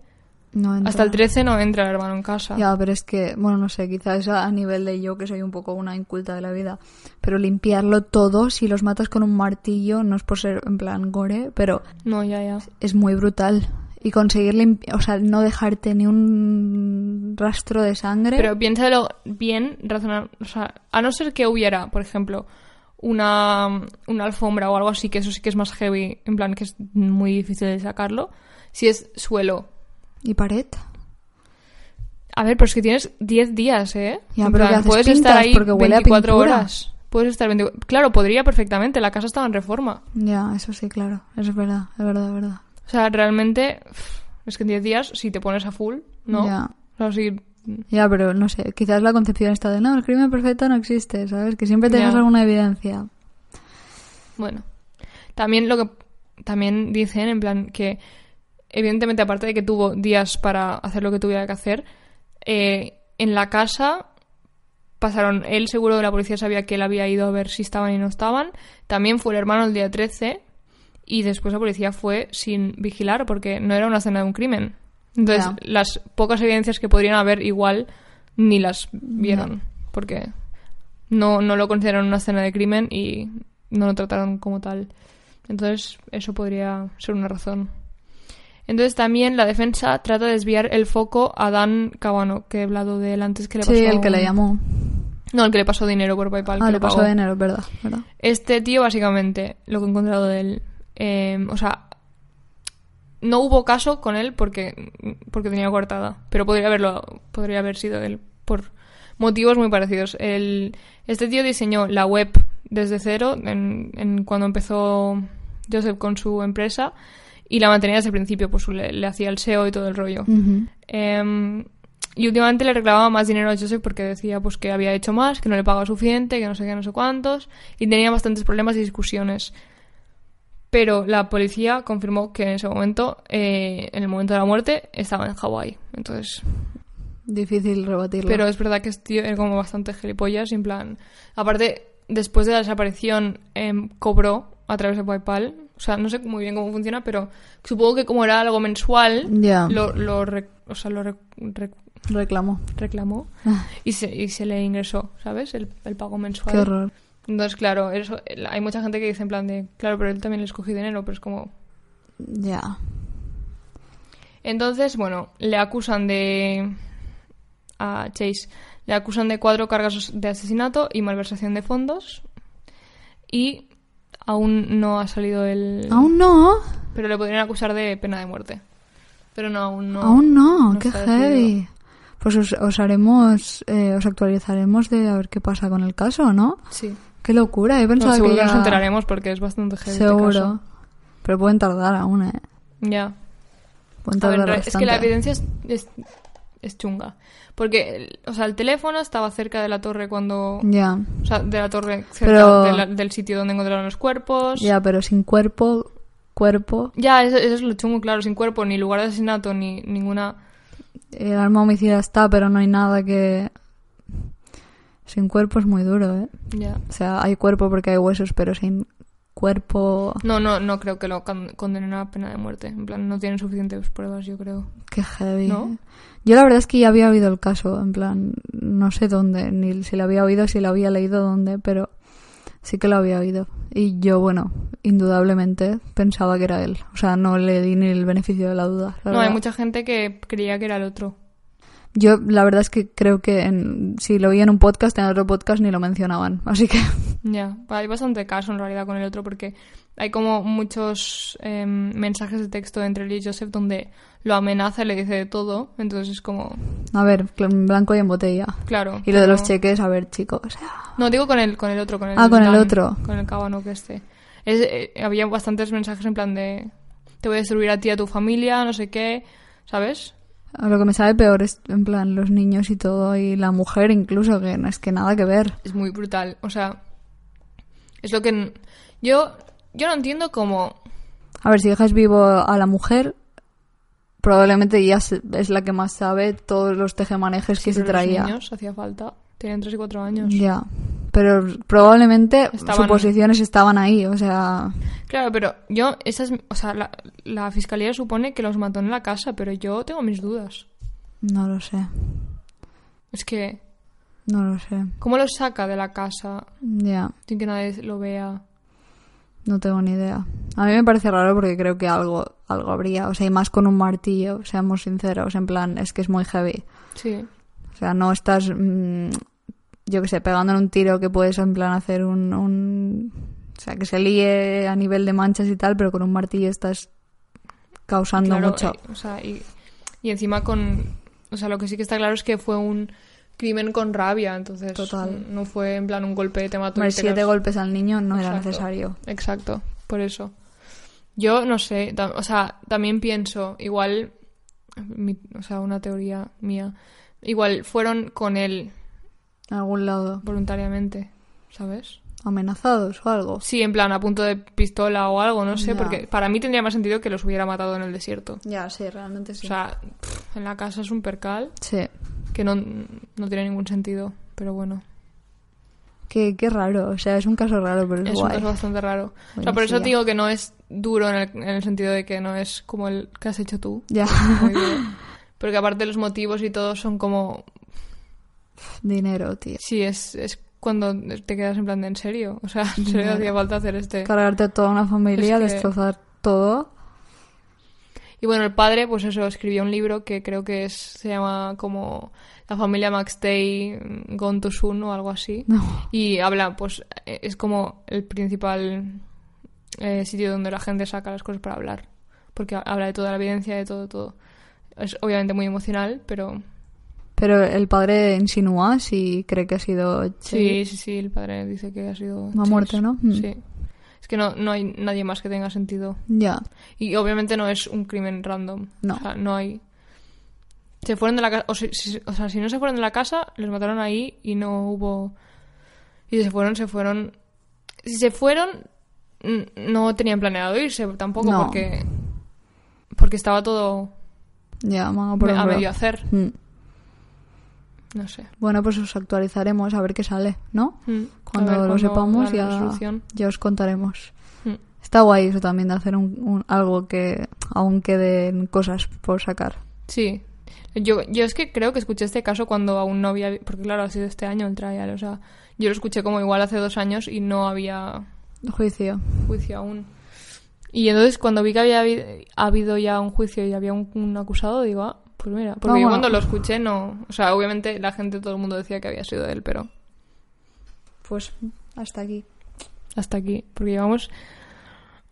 No entra. hasta el 13 no entra el hermano en casa. Ya, pero es que, bueno, no sé, quizás a nivel de yo que soy un poco una inculta de la vida, pero limpiarlo todo, si los matas con un martillo, no es por ser en plan gore, pero No, ya, ya. es muy brutal. Y conseguir limpiar, o sea, no dejarte ni un rastro de sangre. Pero piénsalo bien, razonar, o sea, a no ser que hubiera, por ejemplo, una, una alfombra o algo así, que eso sí que es más heavy, en plan que es muy difícil de sacarlo. Si es suelo. ¿Y pared? A ver, pero es que tienes 10 días, ¿eh? Ya, pero puedes estar ahí Porque huele a 24 pintura. horas. Puedes estar 24... Claro, podría perfectamente, la casa estaba en reforma. Ya, eso sí, claro. Es verdad, es verdad, es verdad. O sea, realmente Es que en 10 días, si te pones a full, ¿no? Ya. O sea, si- Ya, pero no sé, quizás la concepción está de no, el crimen perfecto no existe, ¿sabes? Que siempre tengas alguna evidencia. Bueno. También lo que también dicen, en plan, que evidentemente, aparte de que tuvo días para hacer lo que tuviera que hacer, eh, en la casa pasaron, él seguro de la policía sabía que él había ido a ver si estaban y no estaban, también fue el hermano el día 13 y después la policía fue sin vigilar porque no era una escena de un crimen. Entonces, las pocas evidencias que podrían haber igual ni las vieron porque no, no lo consideraron una escena de crimen y no lo trataron como tal. Entonces, eso podría ser una razón. Entonces, también la defensa trata de desviar el foco a Dan Cabano, que he hablado de él antes que le pasó. Sí, el que le llamó. No, el que le pasó dinero por PayPal. Ah, que le pasó pagó. dinero, verdad, verdad. Este tío, básicamente, lo que he encontrado de él. Eh, o sea, no hubo caso con él porque, porque tenía coartada. Pero podría haberlo, podría haber sido él por motivos muy parecidos. El, este tío diseñó la web desde cero en, en cuando empezó Joseph con su empresa y la mantenía desde el principio, pues le, le hacía el SEO y todo el rollo. Em, y últimamente le reclamaba más dinero a Joseph porque decía pues que había hecho más, que no le pagaba suficiente, que no sé qué, no sé cuántos, y tenía bastantes problemas y discusiones. Pero la policía confirmó que en ese momento, eh, en el momento de la muerte, estaba en Hawái. Entonces, Difícil rebatirlo. pero es verdad que este tío era como bastante gilipollas, en plan... Aparte, después de la desaparición, em, cobró a través de PayPal. O sea, no sé muy bien cómo funciona, pero supongo que como era algo mensual, lo, lo, o sea, lo re- re- Reclamó. reclamó Ah, y se, y se le ingresó, ¿sabes? El, el pago mensual. Qué horror. Entonces, claro, eso, hay mucha gente que dice en plan de, claro, pero él también le escogí dinero, pero es como... Ya. Entonces, bueno, le acusan de... a Chase, le acusan de cuatro cargas de asesinato y malversación de fondos y aún no ha salido el... Aún no. Pero le podrían acusar de pena de muerte. Pero no, aún no. Aún no. no Qué heavy. Pues os, os haremos, eh, os actualizaremos de a ver qué pasa con el caso, ¿no? Sí. Qué locura. He No, pensado seguro que ya... nos enteraremos porque es bastante heavy este Seguro. caso. Pero pueden tardar aún, ¿eh? Ya. Pueden A ver, tardar es que la evidencia es, es, es chunga. Porque, o sea, el teléfono estaba cerca de la torre cuando... Ya. O sea, de la torre cerca Pero- de la- del sitio donde encontraron los cuerpos. Ya, pero sin cuerpo, cuerpo, Ya, eso, eso es lo chungo, claro. Sin cuerpo, ni lugar de asesinato, ni ninguna... el arma homicida está, pero no hay nada que... Sin cuerpo es muy duro, ¿eh? Ya. O sea, hay cuerpo porque hay huesos, pero sin cuerpo... No, no, no creo que lo con- condenen a pena de muerte. En plan, no tienen suficientes pruebas, yo creo. Qué heavy. ¿No? ¿eh? Yo la verdad es que ya había oído el caso, en plan, no sé dónde, ni si lo había oído, si lo había leído dónde, pero sí que lo había oído. Y yo, bueno, indudablemente pensaba que era él. O sea, no le di ni el beneficio de la duda. la No, hay mucha gente que creía que era el otro. Yo la verdad es que creo que en- si lo oí en un podcast, en otro podcast ni lo mencionaban. Así que Ya, hay bastante caso en realidad con el otro porque hay como muchos em, mensajes de texto entre él y Joseph donde lo amenaza y le dice de todo. Entonces es como, A ver, en blanco y en botella. claro. Y lo de los cheques, a ver, chicos. No, digo con el, con el otro, con el Ah, con el otro. Con el cabano que este. Es, eh, había bastantes mensajes en plan de te voy a destruir a ti y a tu familia, no sé qué, ¿sabes? Lo que me sabe peor es, en plan, los niños y todo, y la mujer incluso, que no es que nada que ver. Es muy brutal. O sea, es lo que... Yo, yo no entiendo cómo... A ver, si dejas vivo a la mujer, probablemente ya es la que más sabe todos los tejemanejes que se pero los traía. niños hacía falta. Tienen 3 y 4 años. Ya. Pero probablemente Estaban- suposiciones estaban ahí, o sea... Claro, pero yo, esas, o sea, la, la fiscalía supone que los mató en la casa, pero yo tengo mis dudas. No lo sé. Es que, No lo sé. ¿cómo los saca de la casa Ya. sin que nadie lo vea? No tengo ni idea. A mí me parece raro porque creo que algo, algo habría. O sea, y más con un martillo, seamos sinceros. En plan, es que es muy heavy. Sí, O sea, no estás, mm, yo que sé, pegándole un tiro que puedes en plan hacer un, un... O sea, que se líe a nivel de manchas y tal, pero con un martillo estás causando claro, mucho. eh, o sea, y, y encima con... O sea, lo que sí que está claro es que fue un crimen con rabia, entonces Total. no fue en plan un golpe te mato te siete golpes al niño no era Exacto. necesario. Exacto, por eso. Yo no sé, o sea, también pienso, igual mi- o sea, una teoría mía. Igual fueron con él En algún lado. voluntariamente, ¿sabes? Amenazados o algo. Sí, en plan, a punto de pistola o algo, no sé, Ya. porque para mí tendría más sentido que los hubiera matado en el desierto. Ya, sí, realmente sí. O sea, pff, en la casa es un percal sí. que no, no tiene ningún sentido, pero bueno, Qué, qué raro. O sea, es un caso raro, pero es, es un guay. caso bastante raro. O sea, por eso te digo que no es duro en el, en el sentido de que no es como el que has hecho tú. Ya. Porque aparte los motivos y todo son como... Dinero, tío. Sí, es, es cuando te quedas en plan de en serio. O sea, en serio hacía falta hacer este... Cargarte toda una familia, Es que- destrozar todo. Y bueno, el padre, pues eso, escribió un libro que creo que es, se llama como La familia Max Day Gone Too Soon o algo así. No. Y habla, pues, eh, es como el principal eh, sitio donde la gente saca las cosas para hablar. Porque habla de toda la evidencia, de todo, todo. Es obviamente muy emocional, pero Pero el padre insinúa si cree que ha sido... sí, sí, sí, el padre dice que ha sido... Una muerte, ¿no? Mm. Sí. Es que no, no hay nadie más que tenga sentido. Ya. Y obviamente no es un crimen random. No. O sea, no hay. Se fueron de la casa. O, si- si- o sea, si no se fueron de la casa, les mataron ahí y no hubo. Y se fueron, se fueron. Si se fueron, no tenían planeado irse tampoco No. porque. Porque estaba todo Ya, manga por a medio hacer. Mm. No sé. Bueno, pues os actualizaremos a ver qué sale, ¿no? Mm. Cuando ver lo sepamos ya, ya os contaremos. Mm. Está guay eso también de hacer un, un- algo que aún queden cosas por sacar. Sí. Yo, yo es que creo que escuché este caso cuando aún no había... Porque claro, ha sido este año el trial. O sea, yo lo escuché como igual hace dos años y no había Juicio. juicio aún. Y entonces cuando vi que había habi- habido ya un juicio y había un, un acusado, digo, ah, pues mira. Porque yo bueno. cuando lo escuché no... O sea, obviamente la gente, todo el mundo decía que había sido él, pero Pues hasta aquí. hasta aquí. Porque llevamos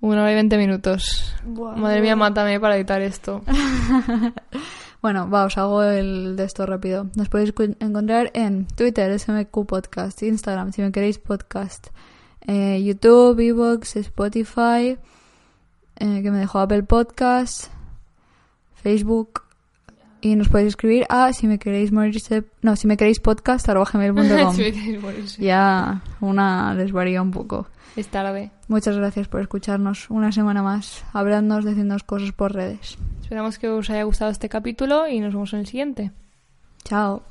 una hora y veinte minutos. Madre mía, mátame para editar esto. Bueno, va, os hago el de esto rápido. Nos podéis encontrar en Twitter, SMQ Podcast, Instagram, si me queréis podcast, eh, YouTube, Evox, Spotify, eh, que me dejó Apple Podcast, Facebook. Y nos podéis escribir a si me queréis morirse, no, si me queréis podcast gmail.com. Si. Ya una les varía un poco. Es tarde. Muchas gracias por escucharnos una semana más, hablándonos, diciéndonos cosas por redes. Esperamos que os haya gustado este capítulo y nos vemos en el siguiente. Chao.